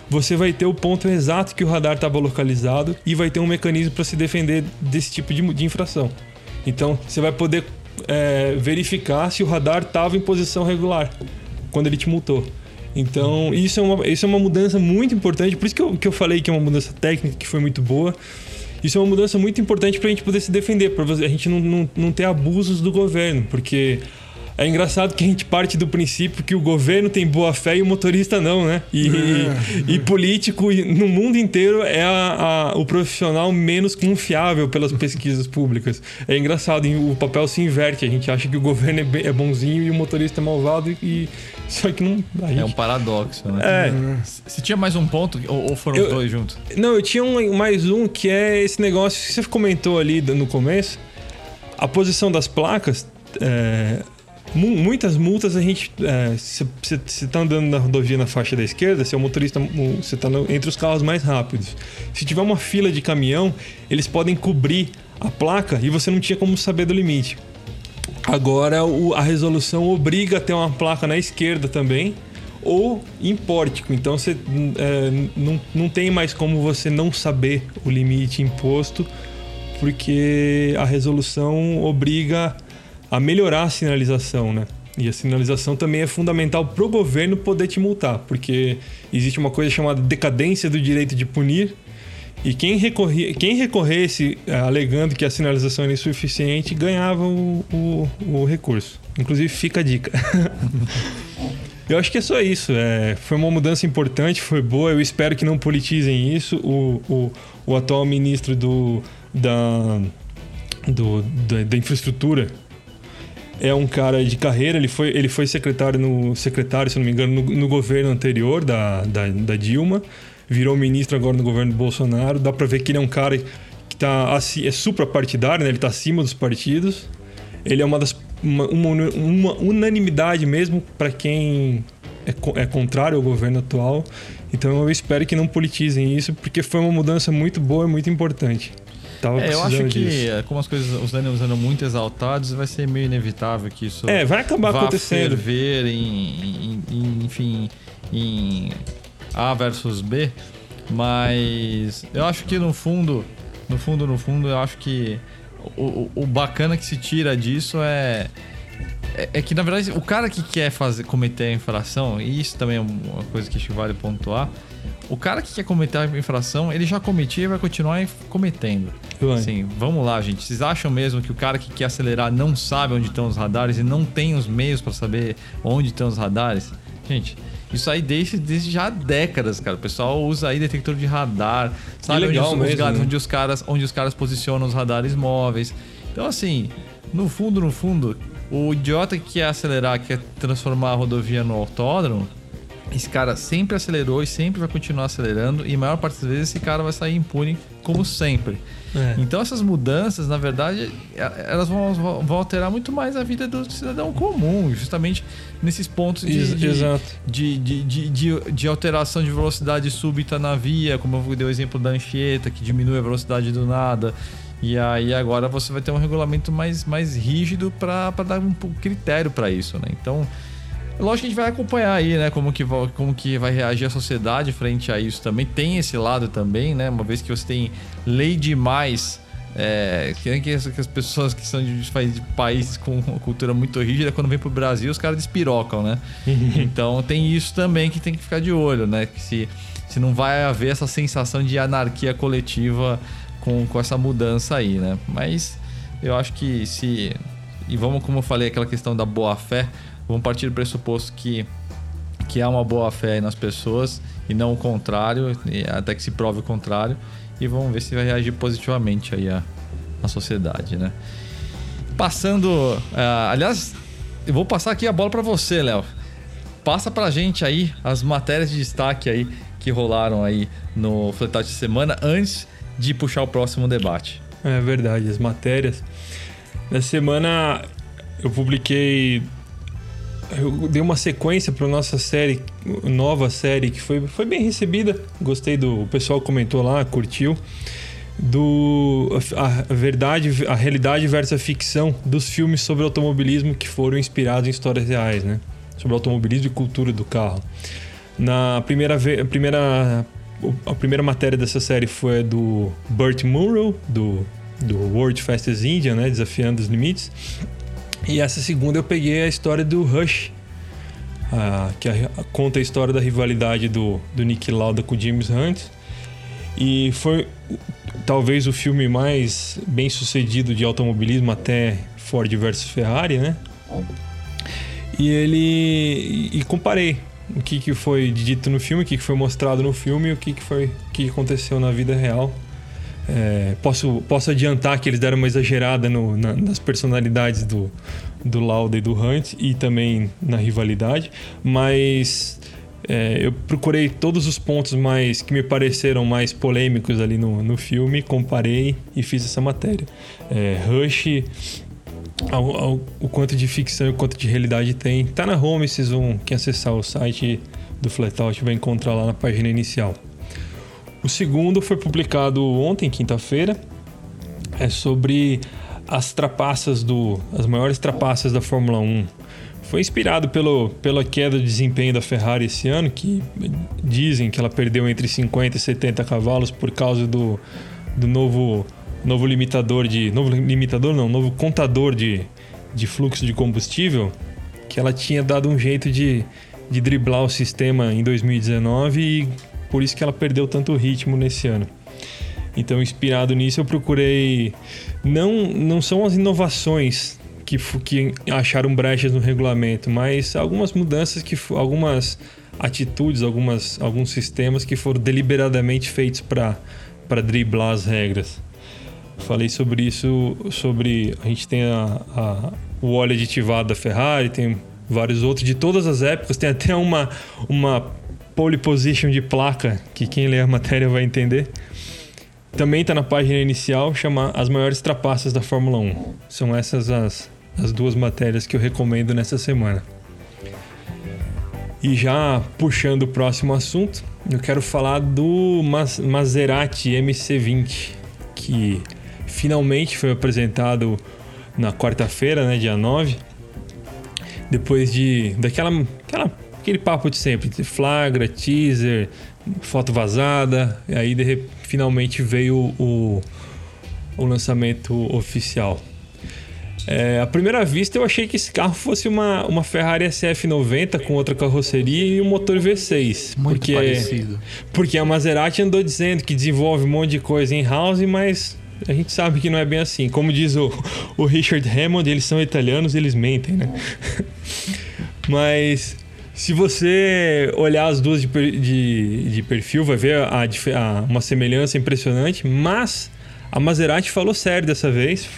você vai ter o ponto exato que o radar estava localizado e vai ter um mecanismo para se defender desse tipo de, de infração. Então, você vai poder é, verificar se o radar estava em posição regular quando ele te multou. Então, isso é, uma, isso é uma mudança muito importante. Por isso que eu, que eu falei que é uma mudança técnica que foi muito boa. Isso é uma mudança muito importante para a gente poder se defender, para a gente não, não, não ter abusos do governo, porque é engraçado que a gente parte do princípio que o governo tem boa fé e o motorista não, né? E, é. e, e político no mundo inteiro é a, a, o profissional menos confiável pelas pesquisas públicas. É engraçado, o papel se inverte. A gente acha que o governo é, é bonzinho e o motorista é malvado e. Só que não. Gente... É um paradoxo, né? É. Você tinha mais um ponto ou, ou foram eu, os dois juntos? Não, eu tinha um, mais um que é esse negócio que você comentou ali no começo. A posição das placas. É, muitas multas a gente. Você é, está andando na rodovia na faixa da esquerda, você é o motorista, você está entre os carros mais rápidos. Se tiver uma fila de caminhão, eles podem cobrir a placa e você não tinha como saber do limite. Agora o, a resolução obriga a ter uma placa na esquerda também ou em pórtico. Então você é, não, não tem mais como você não saber o limite imposto, porque a resolução obriga a melhorar a sinalização, né? E a sinalização também é fundamental para o governo poder te multar, porque existe uma coisa chamada decadência do direito de punir, e quem, recorria, quem recorresse eh, alegando que a sinalização era insuficiente ganhava o, o, o recurso. Inclusive, fica a dica. Eu acho que é só isso. É, foi uma mudança importante, foi boa. Eu espero que não politizem isso. O, o, o atual ministro do, da, do, da, da infraestrutura é um cara de carreira, ele foi, ele foi secretário, no, secretário, se não me engano, no, no governo anterior da, da, da, Dilma, virou ministro agora no governo do Bolsonaro. Dá para ver que ele é um cara que tá, é suprapartidário, né? ele está acima dos partidos. Ele é uma das uma, uma, uma unanimidade mesmo para quem é, é contrário ao governo atual. Então eu espero que não politizem isso, porque foi uma mudança muito boa e muito importante. Tava é, eu acho que, disso. É, como as coisas, os ânimos andam muito exaltados, vai ser meio inevitável que isso. É, vai acabar vá acontecendo. ferver em, em, em, enfim, em A versus B. Mas eu acho que no fundo, no fundo, no fundo, eu acho que o, o bacana que se tira disso é, é, é, que, na verdade, o cara que quer fazer, cometer a infração, e isso também é uma coisa que acho que vale pontuar, o cara que quer cometer a infração, ele já cometia e vai continuar cometendo. Assim, vamos lá, gente. Vocês acham mesmo que o cara que quer acelerar não sabe onde estão os radares e não tem os meios para saber onde estão os radares? Gente, isso aí desde, desde já décadas, cara. O pessoal usa aí detector de radar, sabe onde, os, mesmo, né? onde, os caras, onde os caras posicionam os radares móveis. Então, assim, no fundo, no fundo, o idiota que quer acelerar, quer transformar a rodovia no autódromo, esse cara sempre acelerou e sempre vai continuar acelerando, e a maior parte das vezes esse cara vai sair impune, como sempre. É. Então essas mudanças, na verdade, é, elas vão, vão, alterar muito mais a vida do cidadão comum, justamente nesses pontos de, de, de, de, de, de alteração de velocidade súbita na via, como eu dei o exemplo da Anchieta, que diminui a velocidade do nada. E aí agora você vai ter um regulamento mais, mais rígido para dar um critério para isso, né? Então, Lógico que a gente vai acompanhar aí, né? Como que, vai, como que vai reagir a sociedade frente a isso também. Tem esse lado também, né? Uma vez que você tem lei demais É, que, que, as, que as pessoas que são de, de países com uma cultura muito rígida, quando vem pro Brasil, os caras despirocam, né? Então tem isso também que tem que ficar de olho, né? Que se, se não vai haver essa sensação de anarquia coletiva com, com essa mudança aí, né? Mas eu acho que se. E vamos, como eu falei, aquela questão da boa fé, vamos partir do pressuposto que, que há uma boa fé nas pessoas e não o contrário, até que se prove o contrário e vamos ver se vai reagir positivamente aí a, a sociedade, né? Passando, uh, aliás, eu vou passar aqui a bola para você, Léo. Passa pra gente aí as matérias de destaque aí que rolaram aí no Fletage de Semana antes de puxar o próximo debate. É verdade, as matérias. Na semana eu publiquei eu dei uma sequência para nossa série, nova série, que foi, foi bem recebida. Gostei do. O pessoal comentou lá, curtiu. Do. A, a verdade, a realidade versus a ficção dos filmes sobre automobilismo que foram inspirados em histórias reais, né? Sobre automobilismo e cultura do carro. Na primeira. A primeira, a primeira matéria dessa série foi do Burt Munro, do, do World Fastest India, né? Desafiando os limites. E essa segunda eu peguei a história do Rush, a, que a, a, conta a história da rivalidade do, do Nick Lauda com o James Hunt. E foi talvez o filme mais bem sucedido de automobilismo até Ford versus Ferrari, né? E ele. E comparei o que, que foi dito no filme, o que, que foi mostrado no filme e o que, que foi o que aconteceu na vida real. É, posso, posso adiantar que eles deram uma exagerada no, na, nas personalidades do, do Lauda e do Hunt e também na rivalidade, mas é, eu procurei todos os pontos mais que me pareceram mais polêmicos ali no, no filme, comparei e fiz essa matéria. É, Rush, ao, ao, o quanto de ficção e o quanto de realidade tem, tá na home, vocês vão, quem acessar o site do Flatout vai encontrar lá na página inicial. O segundo foi publicado ontem, quinta-feira. É sobre as trapaças do. as maiores trapaças da Fórmula 1. Foi inspirado pelo, pela queda de desempenho da Ferrari esse ano, que dizem que ela perdeu entre 50 e 70 cavalos por causa do, do novo, novo limitador de. Novo limitador não, novo contador de, de fluxo de combustível, que ela tinha dado um jeito de, de driblar o sistema em 2019 e por isso que ela perdeu tanto ritmo nesse ano. Então, inspirado nisso, eu procurei. Não, não são as inovações que, que acharam brechas no regulamento, mas algumas mudanças que algumas atitudes, algumas, alguns sistemas que foram deliberadamente feitos para driblar as regras. Falei sobre isso, sobre a gente tem a, a, o óleo aditivado da Ferrari, tem vários outros de todas as épocas, tem até uma, uma pole position de placa, que quem lê a matéria vai entender. Também está na página inicial, chama As Maiores Trapaças da Fórmula 1. São essas as, as duas matérias que eu recomendo nessa semana. E já puxando o próximo assunto, eu quero falar do Maserati MC20, que finalmente foi apresentado na quarta-feira, né, dia 9. Depois de daquela aquela aquele papo de sempre, flagra, teaser, foto vazada, e aí de, finalmente veio o, o lançamento oficial. É, à primeira vista eu achei que esse carro fosse uma, uma Ferrari SF90 com outra carroceria e um motor V6. Muito porque, parecido. Porque a Maserati andou dizendo que desenvolve um monte de coisa em house, mas a gente sabe que não é bem assim. Como diz o, o Richard Hammond, eles são italianos, eles mentem, né? mas se você olhar as duas de, de, de perfil, vai ver a, a, uma semelhança impressionante, mas a Maserati falou sério dessa vez.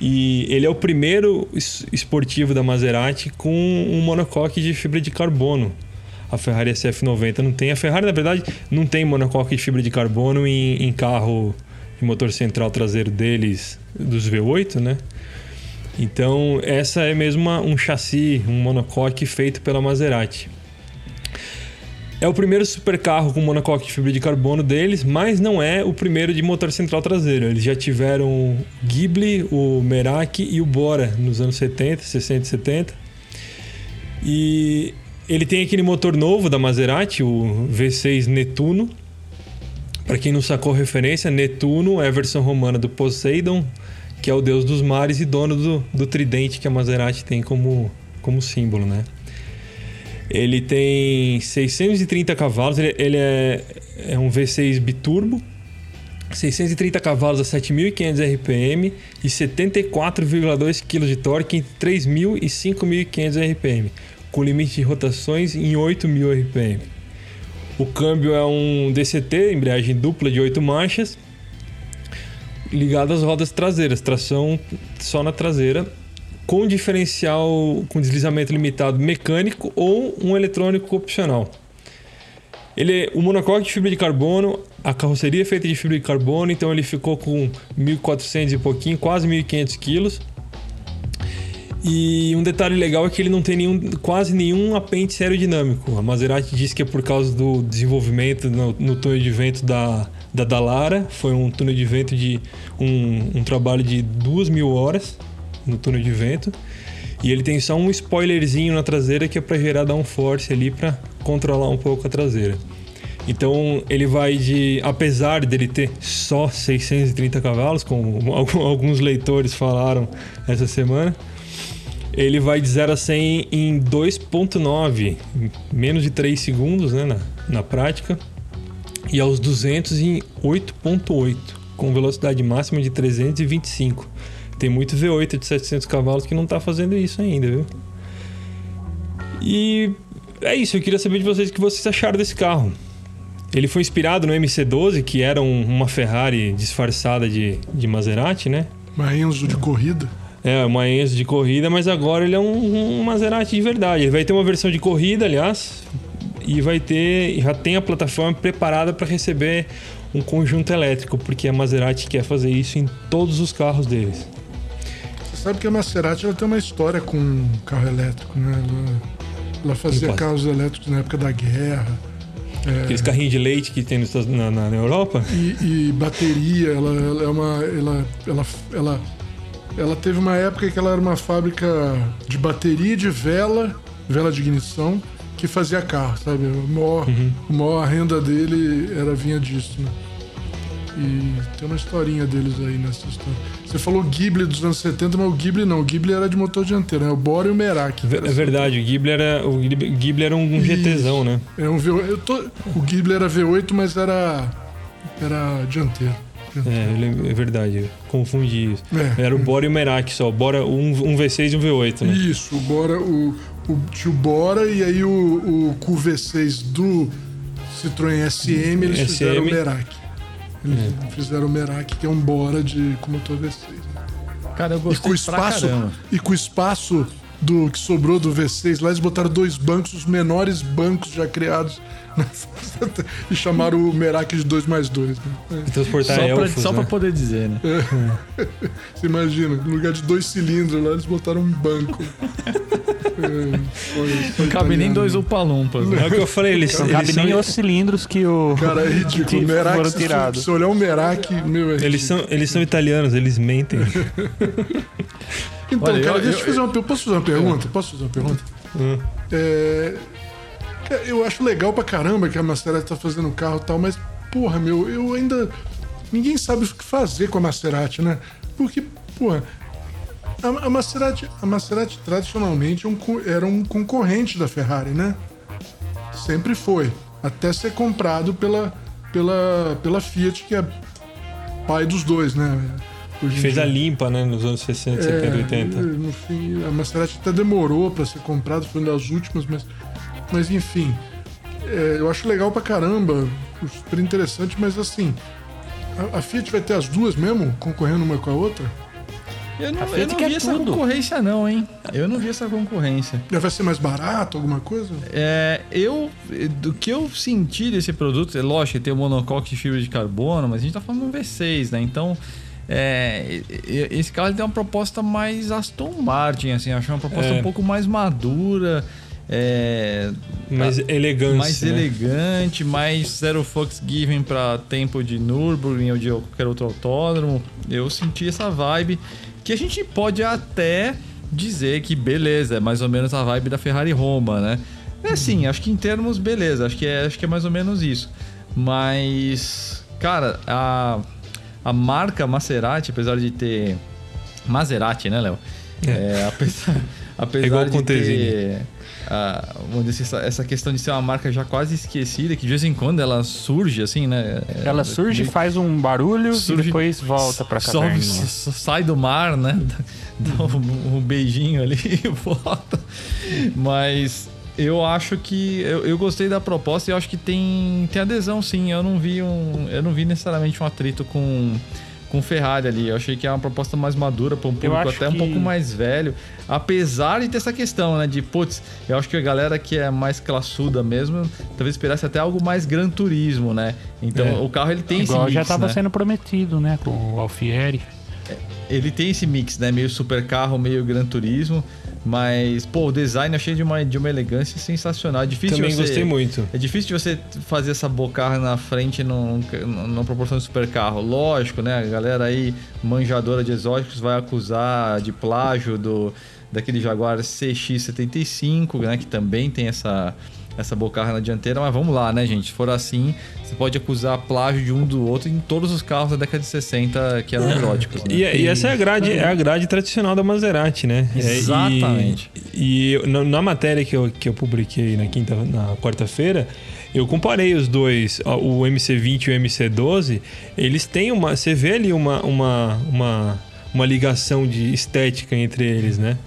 E ele é o primeiro esportivo da Maserati com um monocoque de fibra de carbono. A Ferrari SF90 não tem. A Ferrari, na verdade, não tem monocoque de fibra de carbono em, em carro de motor central traseiro deles, dos V8, né? Então, essa é mesmo uma, um chassi, um monocoque feito pela Maserati. É o primeiro supercarro com monocoque de fibra de carbono deles, mas não é o primeiro de motor central traseiro. Eles já tiveram o Ghibli, o Merak e o Bora nos anos 70, 60 e 70. E ele tem aquele motor novo da Maserati, o V6 Netuno. Para quem não sacou referência, Netuno é a versão romana do Poseidon, que é o deus dos mares e dono do, do tridente que a Maserati tem como, como símbolo, né? Ele tem 630 cavalos, ele, ele é, é um V6 biturbo, 630 cavalos a 7.500 RPM e 74,2 kg de torque entre 3.000 e 5.500 RPM, com limite de rotações em 8.000 RPM. O câmbio é um DCT, embreagem dupla de 8 marchas, ligado às rodas traseiras, tração só na traseira, com diferencial com deslizamento limitado mecânico ou um eletrônico opcional. Ele, o monocoque de fibra de carbono, a carroceria é feita de fibra de carbono, então ele ficou com 1.400 e pouquinho, quase 1.500 quilos. E um detalhe legal é que ele não tem nenhum, quase nenhum apêndice aerodinâmico. A Maserati disse que é por causa do desenvolvimento no, no túnel de vento da, da Dallara. Foi um túnel de vento de um, um trabalho de duas mil horas no túnel de vento. E ele tem só um spoilerzinho na traseira que é para gerar downforce ali para controlar um pouco a traseira. Então ele vai de, apesar dele ter só 630 cavalos, como alguns leitores falaram essa semana, ele vai de 0 a 100 em 2.9, menos de 3 segundos né, na, na prática, e aos 200 em 8.8, com velocidade máxima de 325. Tem muito V8 de 700 cavalos que não está fazendo isso ainda, viu? E é isso, eu queria saber de vocês o que vocês acharam desse carro. Ele foi inspirado no MC12, que era um, uma Ferrari disfarçada de, de Maserati, né? Uma Enzo de corrida. É, uma Enzo de corrida, mas agora ele é um, um Maserati de verdade. Ele vai ter uma versão de corrida, aliás, e vai ter, já tem a plataforma preparada para receber um conjunto elétrico, porque a Maserati quer fazer isso em todos os carros deles. Você sabe que a Maserati ela tem uma história com carro elétrico, né? Ela, ela fazia carros elétricos na época da guerra. É... Aqueles carrinhos de leite que tem na, na, na Europa? E, e bateria, ela, ela, é uma. Ela, ela, ela ela teve uma época que ela era uma fábrica de bateria de vela, vela de ignição, que fazia carro, sabe? O maior, uhum. a maior renda dele era vinha disso, né? E tem uma historinha deles aí nessa história. Você falou Ghibli dos anos 70, mas o Ghibli não. O Ghibli era de motor dianteiro, né? O Bora e o Merak. É verdade, o Ghibli era, o Ghibli era um GTzão, né? É um V8. Eu tô, o Ghibli era V8, mas era, era dianteiro. É, é verdade, confundi isso. É. Era o Bora e o Merak só, Bora um, um V6 e um V8, né? Isso, o Bora, o, o tio Bora e aí o, o QV6 do Citroën SM, eles SM. fizeram o Merak. Eles é. fizeram o Merak, que é um Bora de, com motor V6. Né? Cara, eu gostei e com espaço, E com o espaço do que sobrou do V6 lá, eles botaram dois bancos, os menores bancos já criados e chamaram o Merak de 2 mais 2. Né? E transportar só elfos, pra, Só né? pra poder dizer, né? É. Você imagina, no lugar de dois cilindros lá, eles botaram um banco. É, foi, foi não cabe nem dois upalumpas. Né? É o que eu falei, eles, não cabe nem os cilindros que o. Cara, é ridículo. Merak, foram tirados. Se, se olhar o Merak, meu, é eles são, eles são italianos, eles mentem. então, Olha, cara, eu, deixa eu, fazer uma, posso fazer uma pergunta? Posso fazer uma pergunta? Hum. É, eu acho legal pra caramba que a Maserati tá fazendo carro e tal, mas, porra, meu, eu ainda. Ninguém sabe o que fazer com a Maserati, né? Porque, porra, a, a Maserati, a Maserati tradicionalmente é um, era um concorrente da Ferrari, né? Sempre foi. Até ser comprado pela, pela, pela Fiat, que é pai dos dois, né? Hoje Fez dia. a limpa, né, nos anos 60, é, 70, 80. No fim, a Maserati até demorou para ser comprada, foi uma das últimas, mas mas enfim, é, eu acho legal pra caramba, super interessante, mas assim, a, a, Fiat vai ter as duas mesmo, concorrendo uma com a outra? Eu não, eu não vi essa concorrência, não, hein? Eu não vi essa concorrência. Já vai ser mais barato, alguma coisa? É, eu. Do que eu senti desse produto, é lógico tem o monocoque de fibra de carbono, mas a gente tá falando de um V6, né? Então. É, esse carro tem uma proposta mais Aston Martin, assim, acho uma proposta é. um pouco mais madura. É, mais elegante. Mais né? elegante, mais zero fucks given para tempo de Nürburgring ou de qualquer outro autódromo. Eu senti essa vibe que a gente pode até dizer que beleza, é mais ou menos a vibe da Ferrari Roma, né? É sim, acho que em termos, beleza, acho que é, acho que é mais ou menos isso. Mas, Cara, a, a marca Maserati, apesar de ter. Maserati, né, Léo? É. é apesar, apesar é de ter a, vamos dizer, essa, essa questão de ser uma marca já quase esquecida, que de vez em quando ela surge, assim, né? Ela surge, faz um barulho surge, e depois volta pra caverna. sai do mar, né? Dá, um, um, beijinho ali e volta. Mas eu acho que eu, eu, gostei da proposta e eu acho que tem, tem adesão sim. Eu não vi um, eu não vi necessariamente um atrito com com Ferrari ali. Eu achei que é uma proposta mais madura para um público até que... um pouco mais velho. Apesar de ter essa questão, né? De, putz, eu acho que a galera que é mais classuda mesmo, talvez esperasse até algo mais Gran Turismo, né? Então é. o carro ele tem Igual esse mix, já estava né? sendo prometido, né? Com o Alfieri. É, ele tem esse mix, né? Meio super carro, meio Gran Turismo. Mas, pô, o design eu achei de uma, de uma elegância sensacional. É difícil Também você, gostei muito. É difícil de você fazer essa bocarra na frente num, numa proporção de super carro. Lógico, né? A galera aí, manjadora de exóticos, vai acusar de plágio do, daquele Jaguar CX75, né? Que também tem essa essa bocarra na dianteira, mas vamos lá, né, gente? Se for assim, você pode acusar plágio de um do outro em todos os carros da década de 60 que eram exóticos. Né? E, e, essa é a grade, é a grade tradicional da Maserati, né? É, Exatamente. E, e na, na, matéria que eu, que eu publiquei na quinta, na quarta-feira, eu comparei os dois, o MC20 e o MC12, eles têm uma. Você vê ali uma, uma, uma, uma ligação de estética entre eles, né?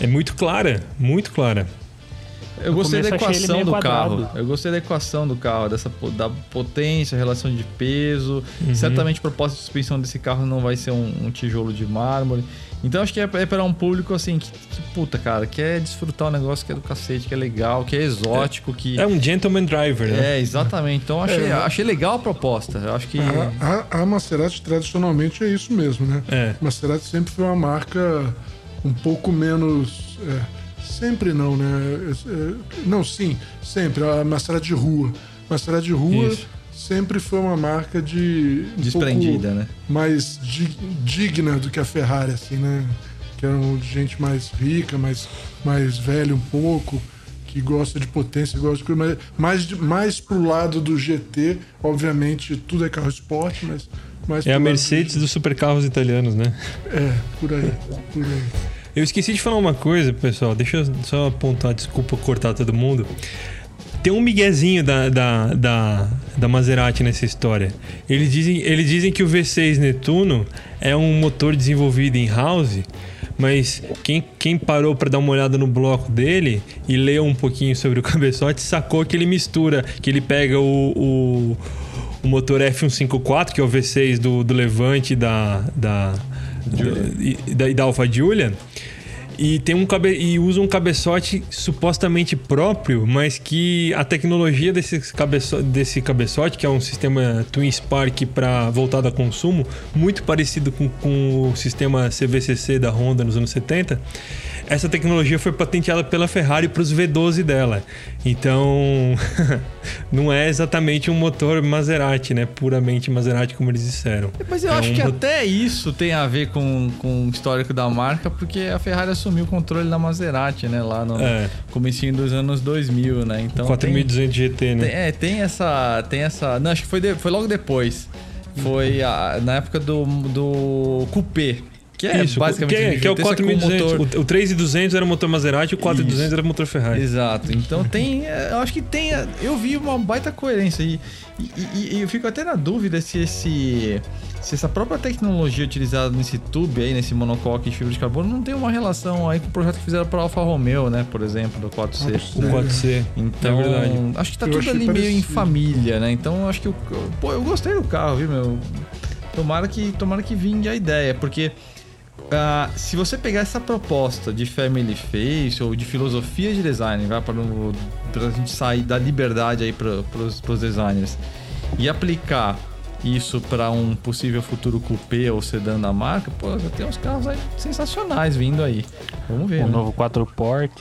É muito clara, muito clara. Eu gostei da equação do carro. Eu gostei da equação do carro, dessa da potência, relação de peso. Uhum. Certamente a proposta de suspensão desse carro não vai ser um, um tijolo de mármore. Então acho que é, é para um público assim que, que, puta, cara, quer desfrutar um negócio que é do cacete, que é legal, que é exótico, que. É um gentleman driver, né? É, exatamente. Então achei, é. achei legal a proposta. Eu acho que. A, a, a Maserati tradicionalmente é isso mesmo, né? É. Maserati sempre foi uma marca um pouco menos. É, Sempre não, né? É, é, não, sim, sempre. A Maserati de rua. Maserati de rua Isso. sempre foi uma marca de. Um Desprendida, né? Mais digna do que a Ferrari, assim, né? Que eram gente mais rica, mais, mais velha um pouco que gosta de potência, gosta de coisa, mais, mais pro lado do GT, obviamente tudo é carro esporte, mas mais É a Mercedes do... dos supercarros italianos, né? É, por aí, por aí. Eu esqueci de falar uma coisa, pessoal. Deixa eu só apontar, desculpa cortar todo mundo. Tem um miguezinho da, da, da, da Maserati nessa história. Eles dizem, eles dizem que o V6 Netuno é um motor desenvolvido em house, mas quem, quem parou para dar uma olhada no bloco dele e leu um pouquinho sobre o cabeçote sacou que ele mistura, que ele pega o, o, o motor F154, que é o V6 do, do Levante da, da, da, da, da Alfa Julian e tem um cabe... e usa um cabeçote supostamente próprio, mas que a tecnologia desse, cabeço... desse cabeçote, que é um sistema Twin Spark para voltado a consumo, muito parecido com, com o sistema CVCC da Honda nos anos 70, essa tecnologia foi patenteada pela Ferrari para os V12 dela. Então, não é exatamente um motor Maserati, né? Puramente Maserati, como eles disseram. Mas eu é acho um... que até isso tem a ver com, com o histórico da marca, porque a Ferrari assumiu o controle da Maserati, né? Lá no é. comecinho dos anos 2000, né? Então 4200 GT, né? Tem, é, tem essa... Tem essa não, acho que foi, de, foi logo depois. Foi a, na época do, do Coupé. Que é Isso, basicamente que é, que é o 4200. Motor... O, o 3200 era o motor Maserati e o 4200 era o motor Ferrari. Exato. Então tem. É, eu acho que tem. Eu vi uma baita coerência. E, e, e, e eu fico até na dúvida se esse. Se essa própria tecnologia utilizada nesse tube aí, nesse monocoque de fibra de carbono, não tem uma relação aí com o projeto que fizeram para a Alfa Romeo, né? Por exemplo, do 4C. O 4C. Então, é verdade. acho que tá eu tudo ali parecido. meio em família, né? Então, acho que eu, pô, eu gostei do carro, viu, meu? Tomara que, tomara que vingue a ideia, porque Uh, se você pegar essa proposta de family face ou de filosofia de design, vai para a gente sair da liberdade aí para os designers e aplicar isso para um possível futuro coupé ou sedã da marca, pô, já tem uns carros aí sensacionais vindo aí. Vamos ver. Um né? novo 4 port.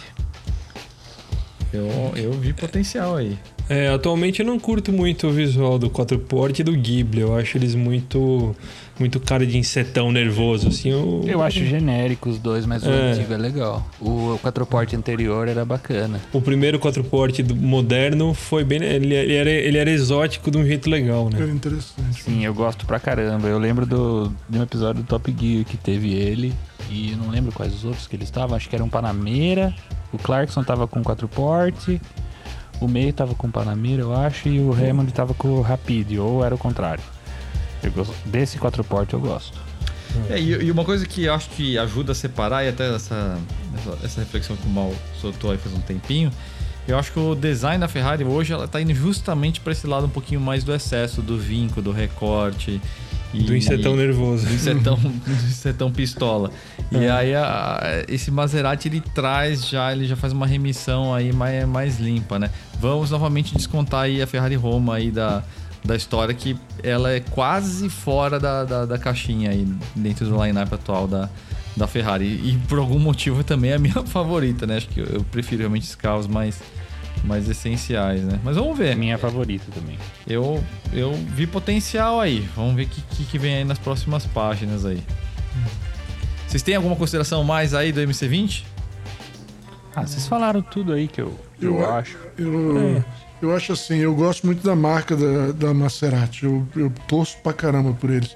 Eu, eu vi potencial aí. É, atualmente eu não curto muito o visual do 4Port e do Ghibli. Eu acho eles muito muito cara de insetão nervoso, assim. Eu, eu acho genérico os dois, mas é. o antigo é legal. O 4Port anterior era bacana. O primeiro 4Port moderno foi bem... Ele, ele, era, ele era exótico de um jeito legal, né? Era interessante. Sim, eu gosto pra caramba. Eu lembro do, de um episódio do Top Gear que teve ele. E eu não lembro quais os outros que ele estava. Acho que era um Panameira. O Clarkson tava com 4Port. O meio tava com o Panamera, eu acho, e o Raymond tava com o Rapid, ou era o contrário. Gosto, desse quatro porte eu gosto. É, e, e, uma coisa que eu acho que ajuda a separar, e até essa, essa, essa, reflexão que o Mal soltou aí faz um tempinho, eu acho que o design da Ferrari hoje ela tá indo justamente para esse lado um pouquinho mais do excesso, do vinco, do recorte. E, do insetão nervoso. Do insetão, do insetão pistola. É. E aí a, esse Maserati ele traz já, ele já faz uma remissão aí mais, mais limpa, né? Vamos novamente descontar aí a Ferrari Roma aí da, da história, que ela é quase fora da, da, da caixinha aí, dentro do line-up atual da, da Ferrari. E, por algum motivo também é a minha favorita, né? Acho que eu, eu prefiro realmente os carros mais mais essenciais, né? Mas vamos ver. Minha favorita também. Eu, eu vi potencial aí. Vamos ver o que, que, vem aí nas próximas páginas aí. Vocês têm alguma consideração mais aí do MC20? Ah, vocês falaram tudo aí que eu, eu, eu acho. Eu, é. eu acho assim, eu gosto muito da marca da, da Maserati. Eu, eu torço pra caramba por eles.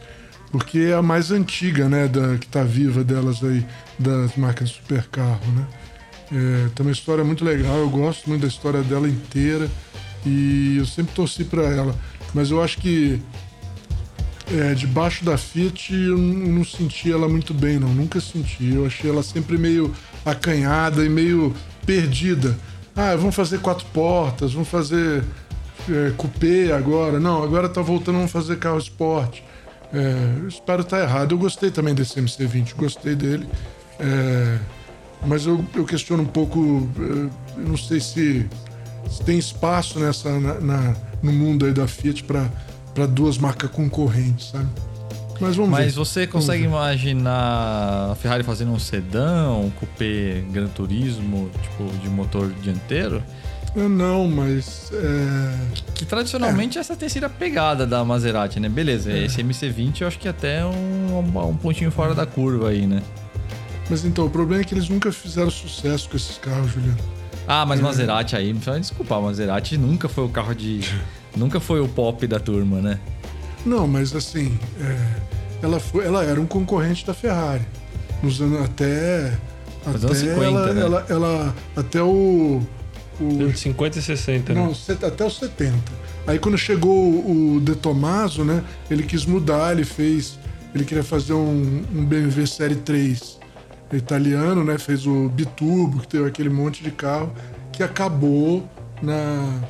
Porque é a mais antiga, né, da, que tá viva delas aí, das marcas de supercarro, né? É, tem uma história muito legal, eu gosto muito da história dela inteira e eu sempre torci para ela. Mas eu acho que é, debaixo da Fiat eu não senti ela muito bem, não. Nunca senti. Eu achei ela sempre meio acanhada e meio perdida. Ah, vamos fazer quatro portas, vamos fazer é, coupé agora. Não, agora tá voltando, vamos fazer carro esporte. É, espero estar tá errado. Eu gostei também desse MC20, gostei dele. É, mas eu, eu questiono um pouco, eh, não sei se, se tem espaço nessa na, na, no mundo aí da Fiat para duas marcas concorrentes, sabe? Mas vamos Mas ver. você consegue imaginar a Ferrari fazendo um sedã, um coupé Gran Turismo, tipo, de motor dianteiro? Eu não, mas. É... Que tradicionalmente é. essa tem sido a pegada da Maserati, né? Beleza, é. esse MC20 eu acho que é até um, um pontinho fora da curva aí, né? Mas então, o problema é que eles nunca fizeram sucesso com esses carros, Juliano. Ah, mas é. Maserati aí, desculpa, Maserati nunca foi o carro de. nunca foi o pop da turma, né? Não, mas assim, é, ela, foi, ela era um concorrente da Ferrari. Nos anos até. Nos até 50, ela, né? ela, ela, Até o. o 50 e 60, não, né? até os 70. Aí quando chegou o De Tomaso, né? Ele quis mudar, ele fez. Ele queria fazer um, um BMW Série 3 italiano, né? Fez o Biturbo, que teve aquele monte de carro, que acabou na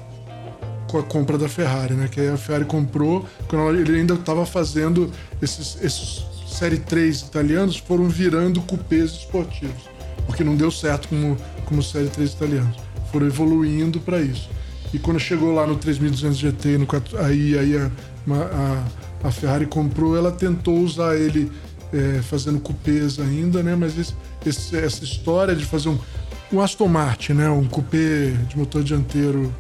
com a compra da Ferrari, né? Que a Ferrari comprou quando ele ainda estava fazendo esses, esses Série 3 italianos foram virando cupês esportivos, porque não deu certo como, como Série 3 italianos. Foram evoluindo para isso. E quando chegou lá no 3200 GT, no, aí, aí a, a, a Ferrari comprou, ela tentou usar ele é, fazendo cupês ainda, né? Mas esse, esse, essa história de fazer um, um Aston Martin, né? Um cupê de motor dianteiro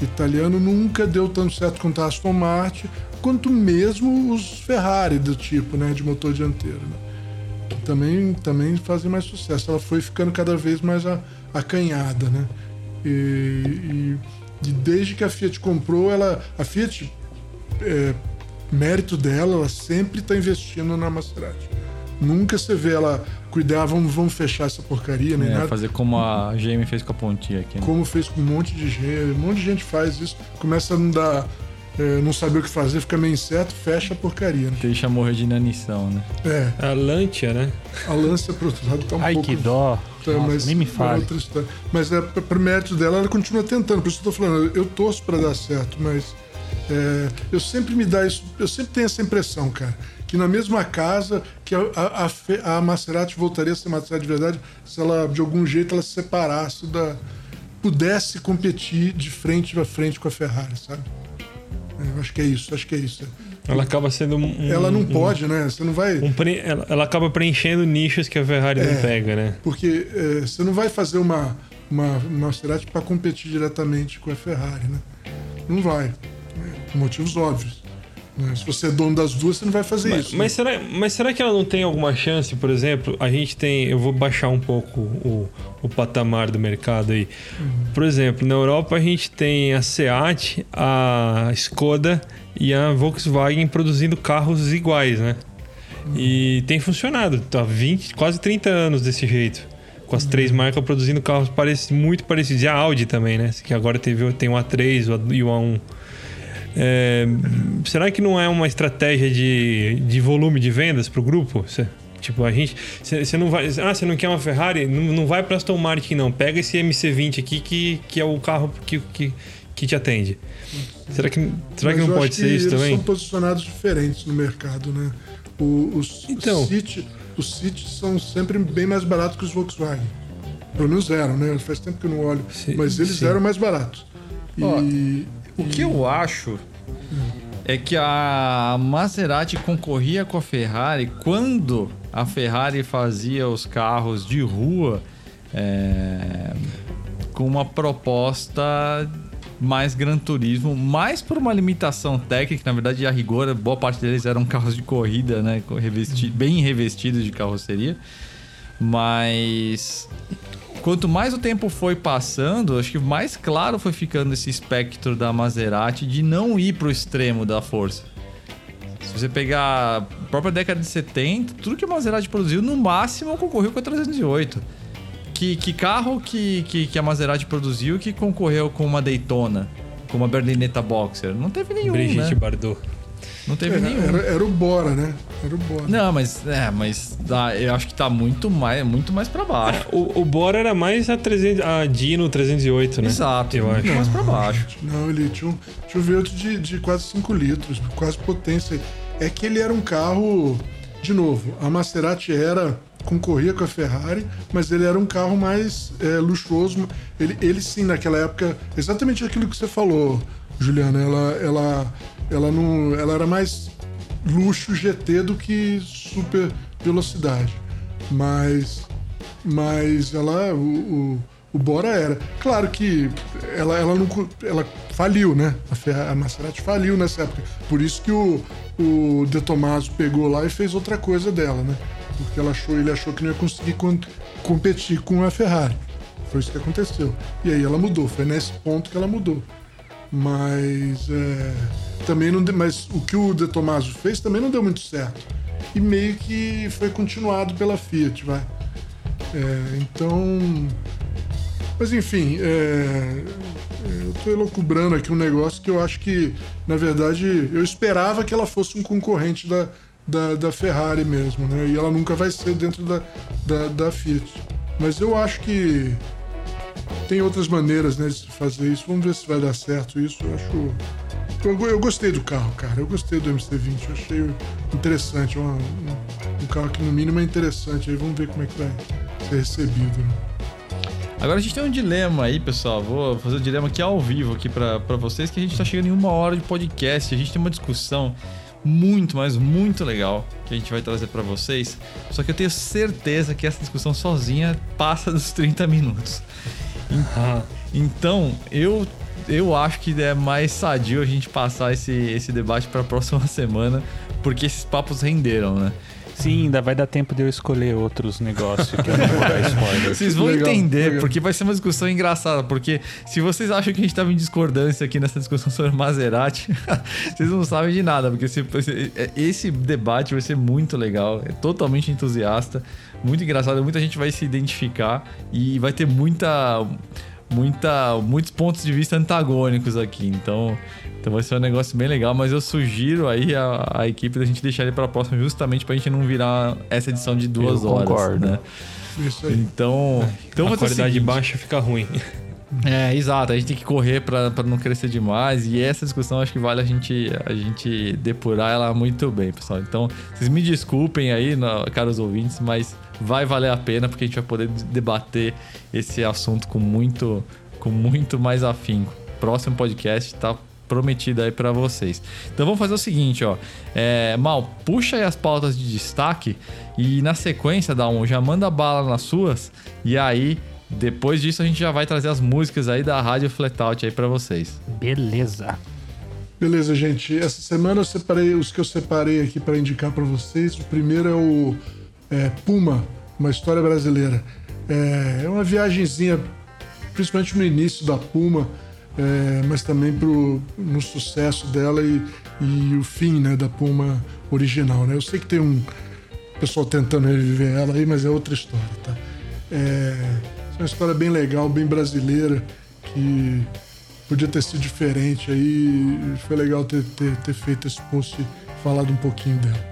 italiano nunca deu tanto certo quanto a Aston Martin, quanto mesmo os Ferrari do tipo, né? De motor dianteiro, né? Também, também fazem mais sucesso. Ela foi ficando cada vez mais acanhada, né? E, e, e, desde que a Fiat comprou, ela, a Fiat é, mérito dela, ela sempre está investindo na Maserati. Nunca você vê ela cuidar, vamos, vamos fechar essa porcaria, nem é, nada. Fazer como a GM fez com a Pontia aqui. Né? Como fez com um monte de gente, um monte de gente faz isso, começa a não dar. É, não saber o que fazer, fica meio incerto, fecha a porcaria. Né? Deixa morrer de inanição, né? É. A Lancia, né? A Lancia, por outro lado, tá um Ai, pouco... que dó. Tá, Nossa, mas, nem me fale. Mas é, por mérito dela, ela continua tentando. Por isso que eu tô falando, eu torço para dar certo, mas é, eu sempre me dá isso, eu sempre tenho essa impressão, cara, que na mesma casa que a, a, a, a Maserati voltaria a ser Maserati de verdade se ela, de algum jeito, ela se separasse da. pudesse competir de frente a frente com a Ferrari, sabe? É, eu acho que é isso, acho que é isso. Ela acaba sendo um. Ela não um, pode, né? Você não vai. Um pre... ela, ela, acaba preenchendo nichos que a Ferrari é, não pega, né? Porque é, você não vai fazer uma, uma, uma Maserati para competir diretamente com a Ferrari, né? não vai. Né? Por motivos óbvios. Né? Se você é dono das duas, você não vai fazer mas, isso. Mas, né? será, mas será que ela não tem alguma chance, por exemplo? A gente tem. Eu vou baixar um pouco o, o patamar do mercado aí. Uhum. Por exemplo, na Europa a gente tem a Seat, a Skoda e a Volkswagen produzindo carros iguais, né? Uhum. E tem funcionado. Tá 20, quase 30 anos desse jeito. Com as uhum. três marcas produzindo carros parecidos, muito parecidos. E a Audi também, né? Que agora teve, tem o A3 e o A1. É, será que não é uma estratégia de, de volume de vendas para o grupo? Cê, tipo, a gente. Você não vai. Ah, você não quer uma Ferrari? Não, não vai para Aston Martin, não. Pega esse MC20 aqui que, que é o carro que, que, que te atende. Será que, será que não pode ser isso eles também? são posicionados diferentes no mercado, né? O, os, então, os, City, os City são sempre bem mais baratos que os Volkswagen. Pelo menos eram, né? Faz tempo que eu não olho. Sim, mas eles sim. eram mais baratos. E. Ó, o que eu acho é que a Maserati concorria com a Ferrari quando a Ferrari fazia os carros de rua é, com uma proposta mais Gran Turismo, mais por uma limitação técnica, na verdade, a rigor, boa parte deles eram carros de corrida, né, bem revestidos de carroceria, mas quanto mais o tempo foi passando, acho que mais claro foi ficando esse espectro da Maserati de não ir para o extremo da força. Se você pegar a própria década de 70, tudo que a Maserati produziu, no máximo concorreu com a 308. Que, que carro que, que, que a Maserati produziu que concorreu com uma Daytona? Com uma Berlinetta Boxer? Não teve nenhum, Brigitte né? Bardot. Não teve era, nenhum. Era, era, o Bora, né? Era o Bora. Não, mas, é, mas tá, eu acho que tá muito mais, muito mais pra baixo. O, o Bora era mais a, 300, a Dino 308, né? Exato, eu acho. Não, mais pra baixo. Não, ele tinha um, tinha um V8 de, de quase 5 litros, quase potência. É que ele era um carro, de novo, a Maserati era concorria com a Ferrari, mas ele era um carro mais é, luxuoso. Ele, ele sim, naquela época, exatamente aquilo que você falou, Juliana. Ela, ela ela não, ela era mais luxo GT do que super velocidade. Mas, mas ela, o, o, o Bora era. Claro que ela, ela não, ela faliu, né? A, Ferrari, a Maserati faliu nessa época. Por isso que o, o De Tomaso pegou lá e fez outra coisa dela, né? Porque ela achou, ele achou que não ia conseguir competir com a Ferrari. Foi isso que aconteceu. E aí ela mudou. Foi nesse ponto que ela mudou. Mas é, também não mas o que o De Tomaso fez também não deu muito certo. E meio que foi continuado pela Fiat, vai. É, então. Mas enfim, é, eu estou elocubrando aqui um negócio que eu acho que, na verdade, eu esperava que ela fosse um concorrente da, da, da Ferrari mesmo, né? E ela nunca vai ser dentro da, da, da Fiat. Mas eu acho que tem outras maneiras né, de fazer isso. Vamos ver se vai dar certo isso. Eu acho. Eu, eu gostei do carro, cara. Eu gostei do MC20. Eu achei interessante. Um, um, um, carro que, no mínimo, é interessante. Aí vamos ver como é que vai ser recebido. Né? Agora a gente tem um dilema aí, pessoal. Vou fazer o um dilema aqui ao vivo aqui para vocês, que a gente tá chegando em uma hora de podcast. A gente tem uma discussão muito, mas muito legal que a gente vai trazer para vocês. Só que eu tenho certeza que essa discussão sozinha passa dos 30 minutos. Então, eu eu acho que é mais sadio a gente passar esse, esse debate para a próxima semana, porque esses papos renderam, né? Sim, ainda vai dar tempo de eu escolher outros negócios que eu não vou dar spoiler. Vocês vão legal, entender, legal. porque vai ser uma discussão engraçada. Porque se vocês acham que a gente estava em discordância aqui nessa discussão sobre Maserati, vocês não sabem de nada. Porque esse debate vai ser muito legal, é totalmente entusiasta, muito engraçado. Muita gente vai se identificar e vai ter muita muita, muitos pontos de vista antagônicos aqui. Então, então vai ser um negócio bem legal, mas eu sugiro aí a, a equipe da gente deixar ele para a próxima justamente para a gente não virar essa edição de duas eu horas. Concordo. Né? Isso aí. Então, então a qualidade baixa fica ruim. É, exato. A gente tem que correr para não crescer demais. E essa discussão acho que vale a gente, a gente depurar ela muito bem, pessoal. Então, vocês me desculpem aí, caros ouvintes, mas vai valer a pena porque a gente vai poder debater esse assunto com muito, com muito mais afinco. Próximo podcast tá prometido aí para vocês. Então vamos fazer o seguinte, ó. É, Mal, puxa aí as pautas de destaque e na sequência, dá um, já manda bala nas suas e aí Depois disso a gente já vai trazer as músicas aí da Rádio Flatout aí para vocês. Beleza. Beleza, gente. Essa semana eu separei os que eu separei aqui para indicar para vocês. O primeiro é o é, Puma, uma história brasileira. É, é uma viagemzinha, principalmente no início da Puma, é, mas também pro, no sucesso dela e, e o fim né, da Puma original. Né? Eu sei que tem um pessoal tentando reviver ela aí, mas é outra história, tá? É, é uma história bem legal, bem brasileira, que podia ter sido diferente aí. Foi legal ter, ter, ter feito esse post e falado um pouquinho dela.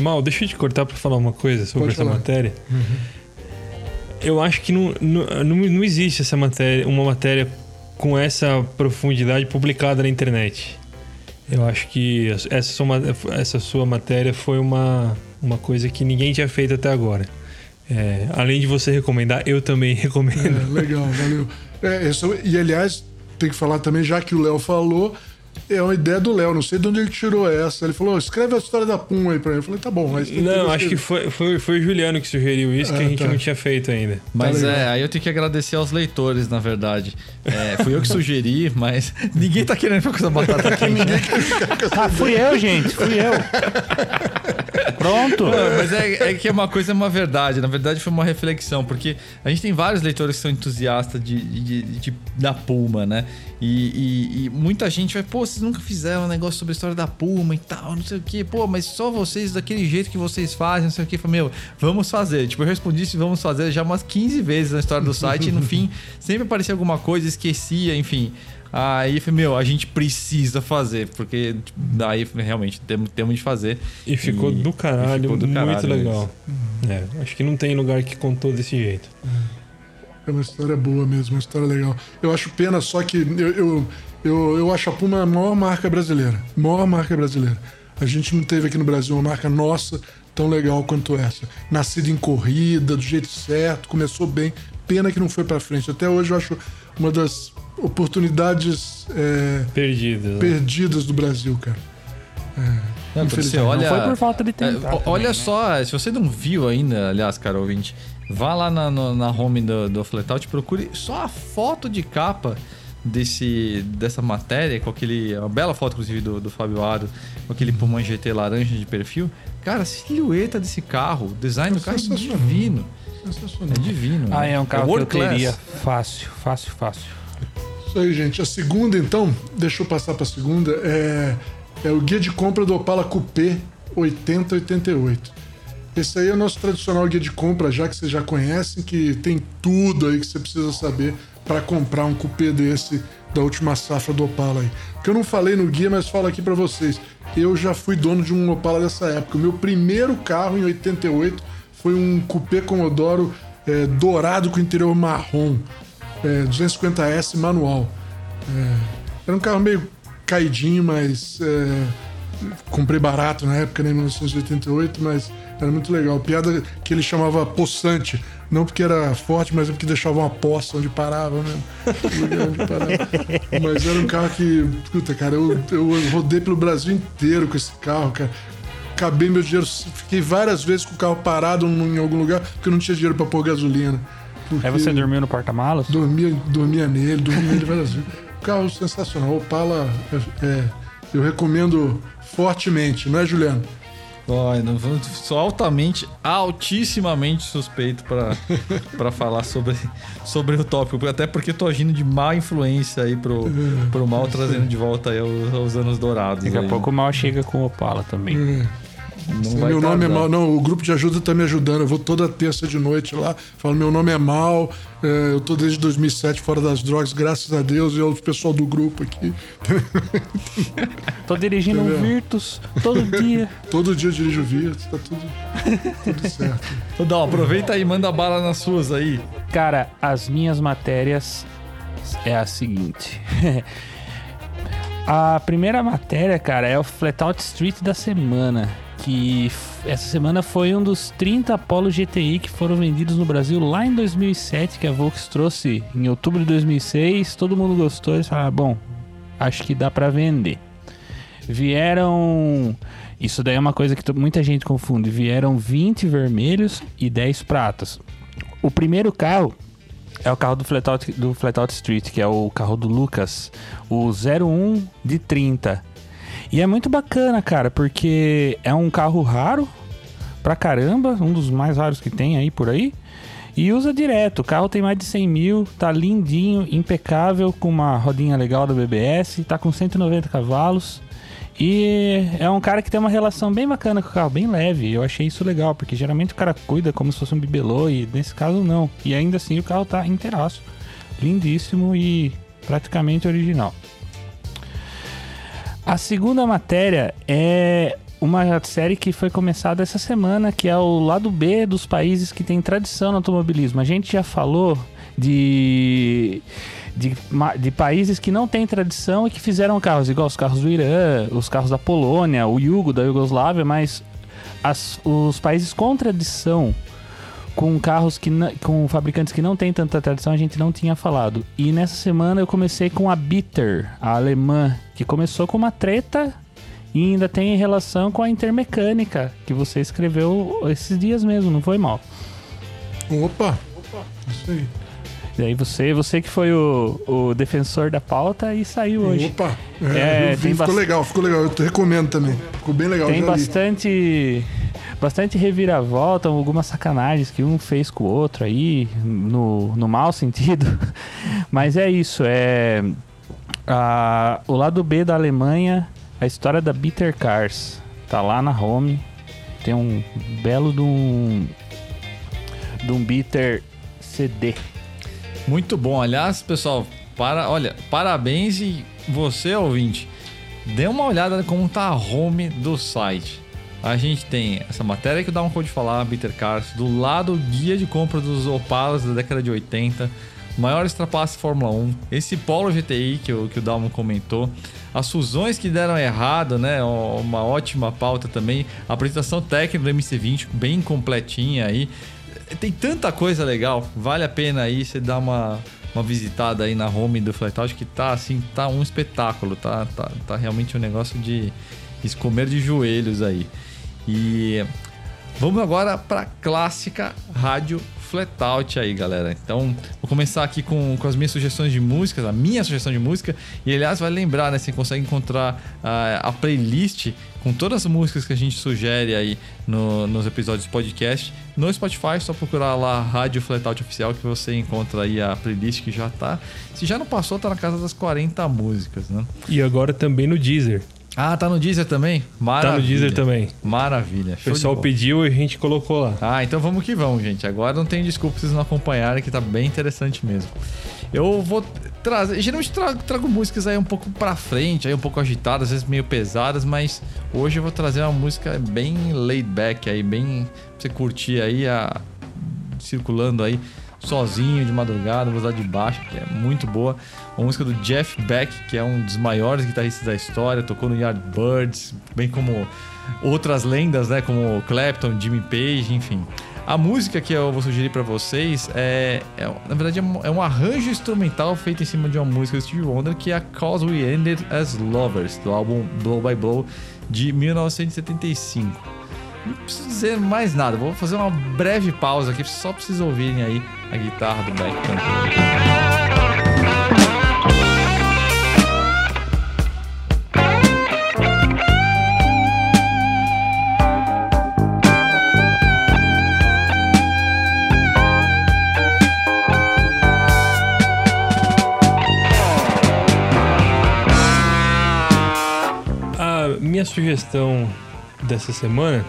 Mal, deixa eu te cortar para falar uma coisa sobre Pode essa falar. matéria. Uhum. Eu acho que não, não, não existe essa matéria, uma matéria com essa profundidade publicada na internet. Eu acho que essa sua, essa sua matéria foi uma, uma coisa que ninguém tinha feito até agora. É, além de você recomendar, eu também recomendo. É, legal, valeu. É, isso, e aliás, tem que falar também, já que o Léo falou, é uma ideia do Léo, não sei de onde ele tirou essa. Ele falou: escreve a história da Pum aí pra mim. Eu falei: tá bom, mas. Não, acho que foi, foi, foi o Juliano que sugeriu isso, é, que a gente tá. não tinha feito ainda. Mas tá é, aí eu tenho que agradecer aos leitores, na verdade. É, fui eu que sugeri, mas ninguém tá querendo ficar com essa batata quente. ninguém quer ficar com essa Ah, fui eu, gente, fui eu. Pronto. Não, mas é, é, que uma coisa é uma verdade. Na verdade, foi uma reflexão, porque a gente tem vários leitores que são entusiastas de, de, de da Puma, né? E, e, e, muita gente vai, pô, vocês nunca fizeram um negócio sobre a história da Puma e tal, não sei o quê. Pô, mas só vocês, daquele jeito que vocês fazem, não sei o quê. Falei, meu, vamos fazer. Tipo, eu respondi se vamos fazer já umas 15 vezes na história do site e no fim sempre aparecia alguma coisa, esquecia, enfim. Aí falei, meu, a gente precisa fazer, porque tipo, daí realmente temos, temos de fazer. E ficou e, do caralho, ficou do caralho muito legal. É, acho que não tem lugar que contou desse jeito. É uma história boa mesmo, uma história legal. Eu acho pena só que eu, eu, eu, eu acho a Puma a maior marca brasileira. Maior marca brasileira. A gente não teve aqui no Brasil uma marca nossa tão legal quanto essa. Nascida em corrida, do jeito certo, começou bem. Pena que não foi para frente. Até hoje eu acho uma das oportunidades é, perdidas, né? perdidas do Brasil, cara. É, não, você olha, não foi por falta de tempo. É, olha né? só, se você não viu ainda, aliás, cara ouvinte, vá lá na, na, na home do, do Flatout, procure só a foto de capa desse, dessa matéria, com aquele. Uma bela foto, inclusive, do, do Fábio Aro, com aquele Puma GT laranja de perfil. Cara, a silhueta desse carro, o design do carro é divino. É divino. Ah, é um carro é que eu teria fácil, fácil, fácil. Isso aí, gente. A segunda, então, deixa eu passar para a segunda, é, é o guia de compra do Opala Coupé 8088. Esse aí é o nosso tradicional guia de compra, já que vocês já conhecem, que tem tudo aí que você precisa saber para comprar um coupé desse da última safra do Opala aí. Que eu não falei no guia, mas falo aqui para vocês. Eu já fui dono de um Opala dessa época. O meu primeiro carro em 88 foi um coupé Commodoro é, dourado com interior marrom é, 250S manual. É, era um carro meio caidinho, mas é, comprei barato na época, né, em 1988, mas era muito legal. Piada que ele chamava poçante. Não porque era forte, mas é porque deixava uma poça onde parava mesmo. onde parava. mas era um carro que, puta, cara, eu, eu rodei pelo Brasil inteiro com esse carro, cara. Acabei meu dinheiro, fiquei várias vezes com o carro parado em algum lugar porque eu não tinha dinheiro para pôr gasolina. Aí você dormiu no porta-malas? Dormia, dormia nele, dormia nele várias vezes. Carro sensacional. Opala, é, é, eu recomendo fortemente, não é, Juliano? Não, sou altamente, altissimamente suspeito para falar sobre, sobre o tópico, até porque tô agindo de má influência aí pro, é, pro mal, trazendo de volta aí os, os anos dourados. Daqui a pouco o mal chega com o Opala também. É. Não meu nome é mal. Não, o grupo de ajuda está me ajudando. Eu vou toda terça de noite lá, falo: meu nome é mal, é, eu tô desde 2007 fora das drogas, graças a Deus, e o pessoal do grupo aqui. tô dirigindo Entendeu? um Virtus todo dia. todo dia eu dirijo Virtus, tá tudo, tudo certo. Dá, aproveita aí, manda bala nas suas aí. Cara, as minhas matérias é a seguinte. A primeira matéria, cara, é o Flatout Street da semana que essa semana foi um dos 30 Polo GTI que foram vendidos no Brasil lá em 2007, que a Volks trouxe em outubro de 2006. Todo mundo gostou e falaram, ah, bom, acho que dá para vender. Vieram. Isso daí é uma coisa que muita gente confunde. Vieram 20 vermelhos e 10 pratas. O primeiro carro É o carro do Flatout, do Flatout Street, que é o carro do Lucas, o 01 de 30. E é muito bacana, cara, porque é um carro raro pra caramba, um dos mais raros que tem aí por aí. E usa direto. O carro tem mais de 100 mil, tá lindinho, impecável, com uma rodinha legal da BBS, tá com 190 cavalos. E é um cara que tem uma relação bem bacana com o carro, bem leve. Eu achei isso legal, porque geralmente o cara cuida como se fosse um bibelô e nesse caso não. E ainda assim o carro tá inteiraço. Lindíssimo e praticamente original. A segunda matéria é uma série que foi começada essa semana, que é o lado B dos países que têm tradição no automobilismo. A gente já falou de de, de países que não têm tradição e que fizeram carros, igual os carros do Irã, os carros da Polônia, o Yugo da Iugoslávia, mas as, os países com tradição, com carros que com fabricantes que não têm tanta tradição, a gente não tinha falado. E nessa semana eu comecei com a Bitter, a alemã, que começou com uma treta e ainda tem relação com a Intermecânica, que você escreveu esses dias mesmo, não foi mal. Opa! Opa! Isso aí. E aí você, você que foi o, o defensor da pauta e saiu hoje. Opa! É, é, vi, ficou legal, ficou legal. Eu recomendo também. Ficou bem legal. Tem bastante. Bastante reviravolta, algumas sacanagens que um fez com o outro aí, no, no mau sentido. Mas é isso, é. A, o lado B da Alemanha, a história da Bitter Cars. Tá lá na home. Tem um belo de um. de um Bitter CD. Muito bom. Aliás, pessoal, para, olha, parabéns e você, ouvinte, dê uma olhada como tá a home do site. A gente tem essa matéria que o Dalmo pode falar, Bitter Cars, do lado guia de compra dos Opalas da década de 80, maior trapace Fórmula 1, esse Polo GTI que o, que o Dalmo comentou, as fusões que deram errado, né? Uma ótima pauta também, a apresentação técnica do MC20 bem completinha aí tem tanta coisa legal. Vale a pena aí você dar uma, uma visitada aí na home do Flatout que tá assim, tá um espetáculo, tá, tá, tá realmente um negócio de escomer de joelhos aí. E vamos agora para clássica rádio Flatout aí, galera. Então, vou começar aqui com, com as minhas sugestões de música, a minha sugestão de música. E aliás, vai lembrar, né? Você consegue encontrar uh, a playlist com todas as músicas que a gente sugere aí no, nos episódios do podcast. No Spotify, só procurar lá Rádio Flatout Oficial que você encontra aí a playlist que já tá. Se já não passou, tá na casa das 40 músicas, né? E agora também no Deezer. Ah, tá no Deezer também? Maravilha. Tá no Deezer também. Maravilha. o pessoal pediu e a gente colocou lá. Ah, então vamos que vamos, gente. Agora não tem desculpa vocês não acompanharem, que tá bem interessante mesmo. Eu vou trazer. Geralmente trago, trago músicas aí um pouco pra frente, aí um pouco agitadas, às vezes meio pesadas, mas hoje eu vou trazer uma música bem laid back aí, bem. pra você curtir aí, a, circulando aí sozinho de madrugada, velocidade de baixa, que é muito boa. Uma música do Jeff Beck, que é um dos maiores guitarristas da história, tocou no Yardbirds, bem como outras lendas, né, como Clapton, Jimmy Page, enfim. A música que eu vou sugerir para vocês é, é, na verdade, é um, é um, arranjo instrumental feito em cima de uma música do Stevie Wonder que é a Cause We Ended as Lovers, do álbum Blow by Blow de 1975. Não preciso dizer mais nada, vou fazer uma breve pausa aqui, só para vocês ouvirem aí a guitarra do Beck cantando. minha sugestão dessa semana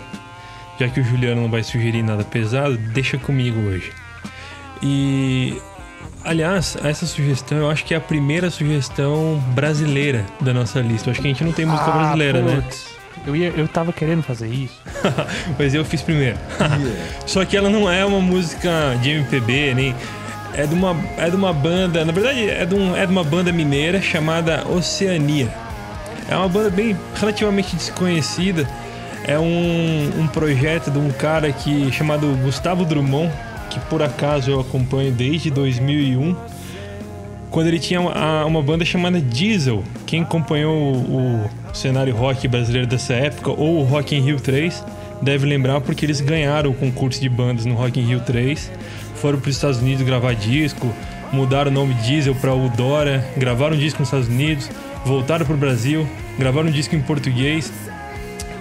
já que o Juliano não vai sugerir nada pesado, deixa comigo hoje. E aliás, essa sugestão eu acho que é a primeira sugestão brasileira da nossa lista. Eu acho que a gente não tem música ah, brasileira, né? putz. né? Eu, ia, eu tava querendo fazer isso. Mas eu fiz primeiro. yeah. Só que ela não é uma música de MPB, nem. É de uma, é de uma banda. Na verdade, é de, um, é de uma banda mineira chamada Oceania. É uma banda bem relativamente desconhecida é um, um projeto de um cara que chamado Gustavo Drummond, que por acaso eu acompanho desde 2001, quando ele tinha uma, uma banda chamada Diesel. Quem acompanhou o, o, cenário rock brasileiro dessa época, ou o Rock in Rio 3, deve lembrar porque eles ganharam o concurso de bandas no Rock in Rio 3, foram para os Estados Unidos gravar disco, mudaram o nome Diesel para Udora, gravaram um disco nos Estados Unidos, voltaram para o Brasil, gravaram um disco em português,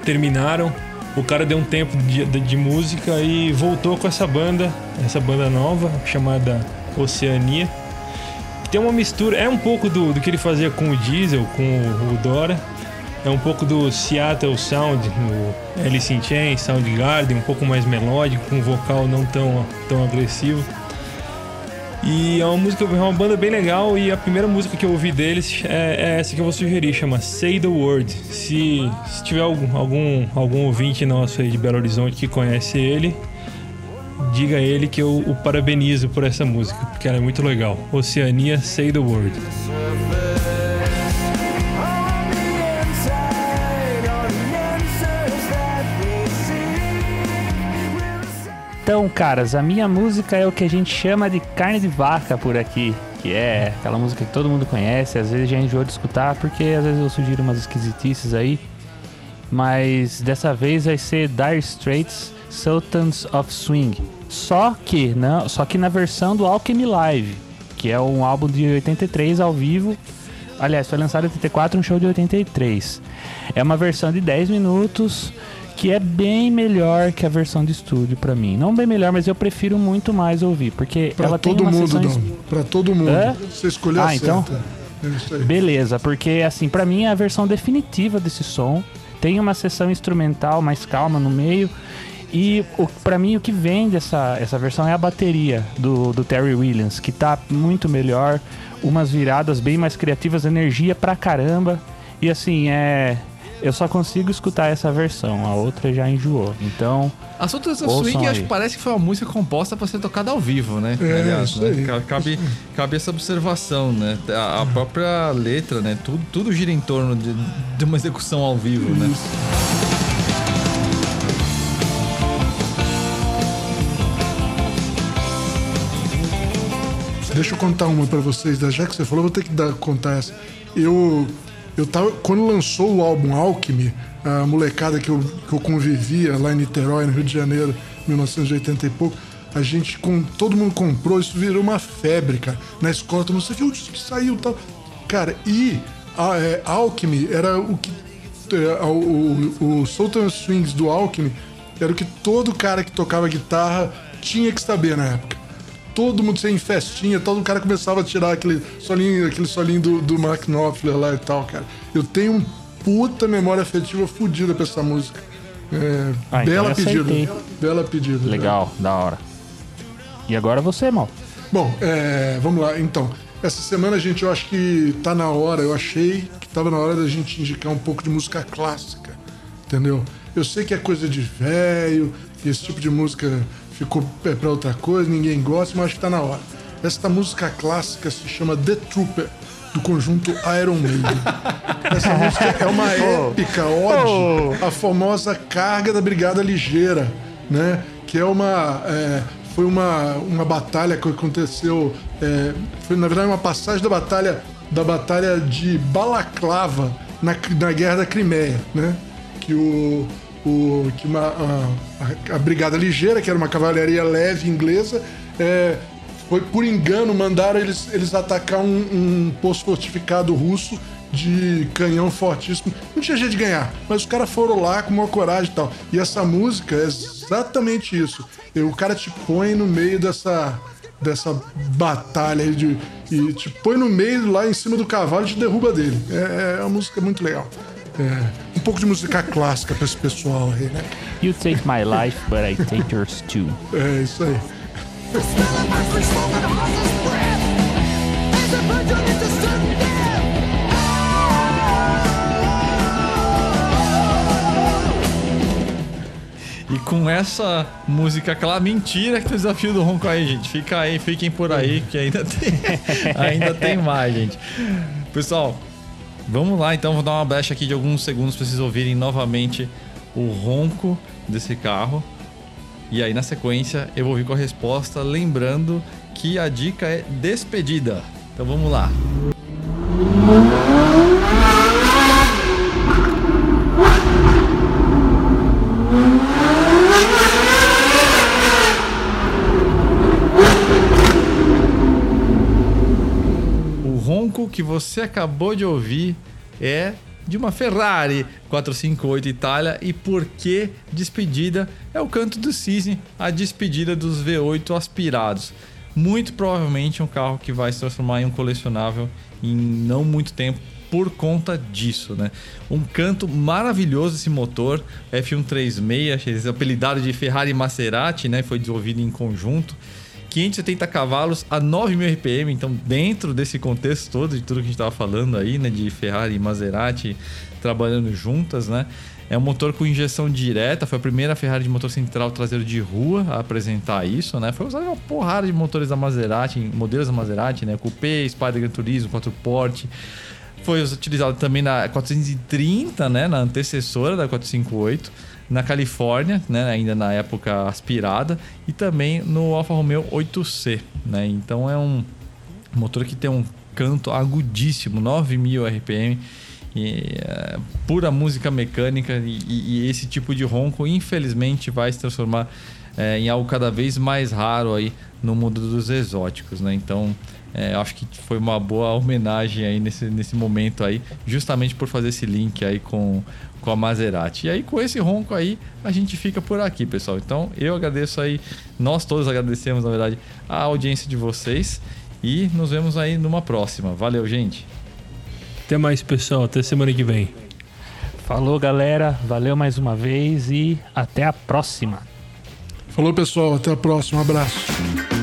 terminaram. O cara deu um tempo de, de, de música e voltou com essa banda, essa banda nova chamada Oceania tem uma mistura, é um pouco do, do que ele fazia com o Diesel, com o, o Dora. É um pouco do Seattle Sound, no Alice in Chains, Soundgarden, um pouco mais melódico, com um vocal não tão, tão agressivo. E é uma música, é uma banda bem legal e a primeira música que eu ouvi deles é, é essa que eu vou sugerir, chama Say the Word. Se, se tiver algum, algum, algum ouvinte nosso aí de Belo Horizonte que conhece ele, diga a ele que eu o parabenizo por essa música, porque ela é muito legal. Oceania Say the Word. Então, caras, a minha música é o que a gente chama de carne de vaca por aqui. Que é aquela música que todo mundo conhece, às vezes já enjoou de escutar, porque às vezes eu sugiro umas esquisitices aí. Mas dessa vez vai ser Dire Straits Sultans of Swing. Só que, não, só que na versão do Alchemy Live, que é um álbum de 83 ao vivo. Aliás, foi lançado em 84, um show de 83. É uma versão de 10 minutos que é bem melhor que a versão de estúdio para mim. Não bem melhor, mas eu prefiro muito mais ouvir, porque pra ela tem uma mundo, sessão... Dom. Pra todo mundo. É? Você escolheu ah, então? É Beleza, porque assim, para mim é a versão definitiva desse som. Tem uma sessão instrumental mais calma no meio e para mim o que vem dessa essa versão é a bateria do, do Terry Williams, que tá muito melhor, umas viradas bem mais criativas, energia pra caramba. E assim, é. Eu só consigo escutar essa versão, a outra já enjoou. Então. A Sultans Swing acho que parece que foi uma música composta para ser tocada ao vivo, né? É, Aliás, né? Cabe, cabe essa observação, né? A, a, própria letra, né? Tudo, tudo gira em torno de, de uma execução ao vivo, né? Deixa eu contar uma para vocês, já que você falou, vou ter que dar, contar essa. Eu, eu tava, quando lançou o álbum Alchemy, a molecada que eu, que eu convivia lá em Niterói, no Rio de Janeiro, 1980 e pouco, a gente, com, todo mundo comprou, isso virou uma febre, cara. Na escola, todo mundo, você viu o que saiu tal. Cara, e a, é, Alchemy era o que. É, o, o, o Sultan Swings do Alchemy era o que todo cara que tocava guitarra tinha que saber na época todo mundo sem festinha, todo cara começava a tirar aquele solinho, aquele solinho do, do Mark Knopfler lá e tal, cara. Eu tenho um puta memória afetiva fodida pra essa música. É, ah, então bela então pedida. Bela pedida. Legal, né? da hora. E agora você, mal. Bom, é, vamos lá. Então, essa semana, gente, eu acho que tá na hora, eu achei que tava na hora da gente indicar um pouco de música clássica, entendeu? Eu sei que é coisa de velho, que esse tipo de música ficou para outra coisa, ninguém gosta, mas acho que tá na hora. Esta música clássica se chama The Trooper, do conjunto Iron Maiden. Essa música é uma épica ode oh. à famosa carga da Brigada Ligeira, né? Que é uma. É, foi uma, uma batalha que aconteceu. É, foi, na verdade, uma passagem da batalha da batalha de Balaclava na, na Guerra da Crimeia, né? Que o, o, que uma, a, a, Brigada Ligeira, que era uma cavalaria leve inglesa, é, foi por engano, mandaram eles, eles atacar um, um posto fortificado russo de canhão fortíssimo. Não tinha jeito de ganhar, mas os caras foram lá com uma coragem e tal. E essa música é exatamente isso. O cara te põe no meio dessa, dessa batalha de, e te põe no meio lá em cima do cavalo e te derruba dele. É, é uma música muito legal. É, um pouco de música clássica para esse pessoal aí, né? You take my life, but I take yours too. É isso aí. E com essa música, aquela mentira que tem o desafio do ronco aí, gente. Fica aí, fiquem por aí, que ainda tem, ainda tem mais, gente. Pessoal, Vamos lá, então, vou dar uma brecha aqui de alguns segundos para vocês ouvirem novamente o ronco desse carro. E aí, na sequência, eu vou vir com a resposta, lembrando que a dica é despedida. Então vamos lá. Música que você acabou de ouvir é de uma Ferrari 458 Itália e por que despedida é o canto do cisne, a despedida dos V8 aspirados. Muito provavelmente um carro que vai se transformar em um colecionável em não muito tempo por conta disso, né? Um canto maravilhoso esse motor F136, apelidado de Ferrari Maserati, né? Foi desenvolvido em conjunto. 570 cavalos a 9.000 RPM, então dentro desse contexto todo de tudo que a gente estava falando aí, né, de Ferrari e Maserati trabalhando juntas, né? É um motor com injeção direta, foi a primeira Ferrari de motor central traseiro de rua a apresentar isso, né? Foi usada uma porrada de motores da Maserati, modelos da Maserati, né? Coupé, Spider Gran Turismo, 4 porte. Foi utilizado também na 430, né? Na antecessora da 458 na Califórnia, né, ainda na época aspirada, e também no Alfa Romeo 8C. Né? Então é um motor que tem um canto agudíssimo, 9000 RPM, e, é, pura música mecânica e, e, esse tipo de ronco infelizmente vai se transformar é, em algo cada vez mais raro aí no mundo dos exóticos, né? Então é, acho que foi uma boa homenagem aí nesse, nesse momento aí, justamente por fazer esse link aí com, com a Maserati. E aí, com esse ronco aí, a gente fica por aqui, pessoal. Então, eu agradeço aí, nós todos agradecemos, na verdade, a audiência de vocês e nos vemos aí numa próxima. Valeu, gente. Até mais, pessoal. Até semana que vem. Falou, galera. Valeu mais uma vez e até a próxima. Falou, pessoal. Até a próxima. Um abraço.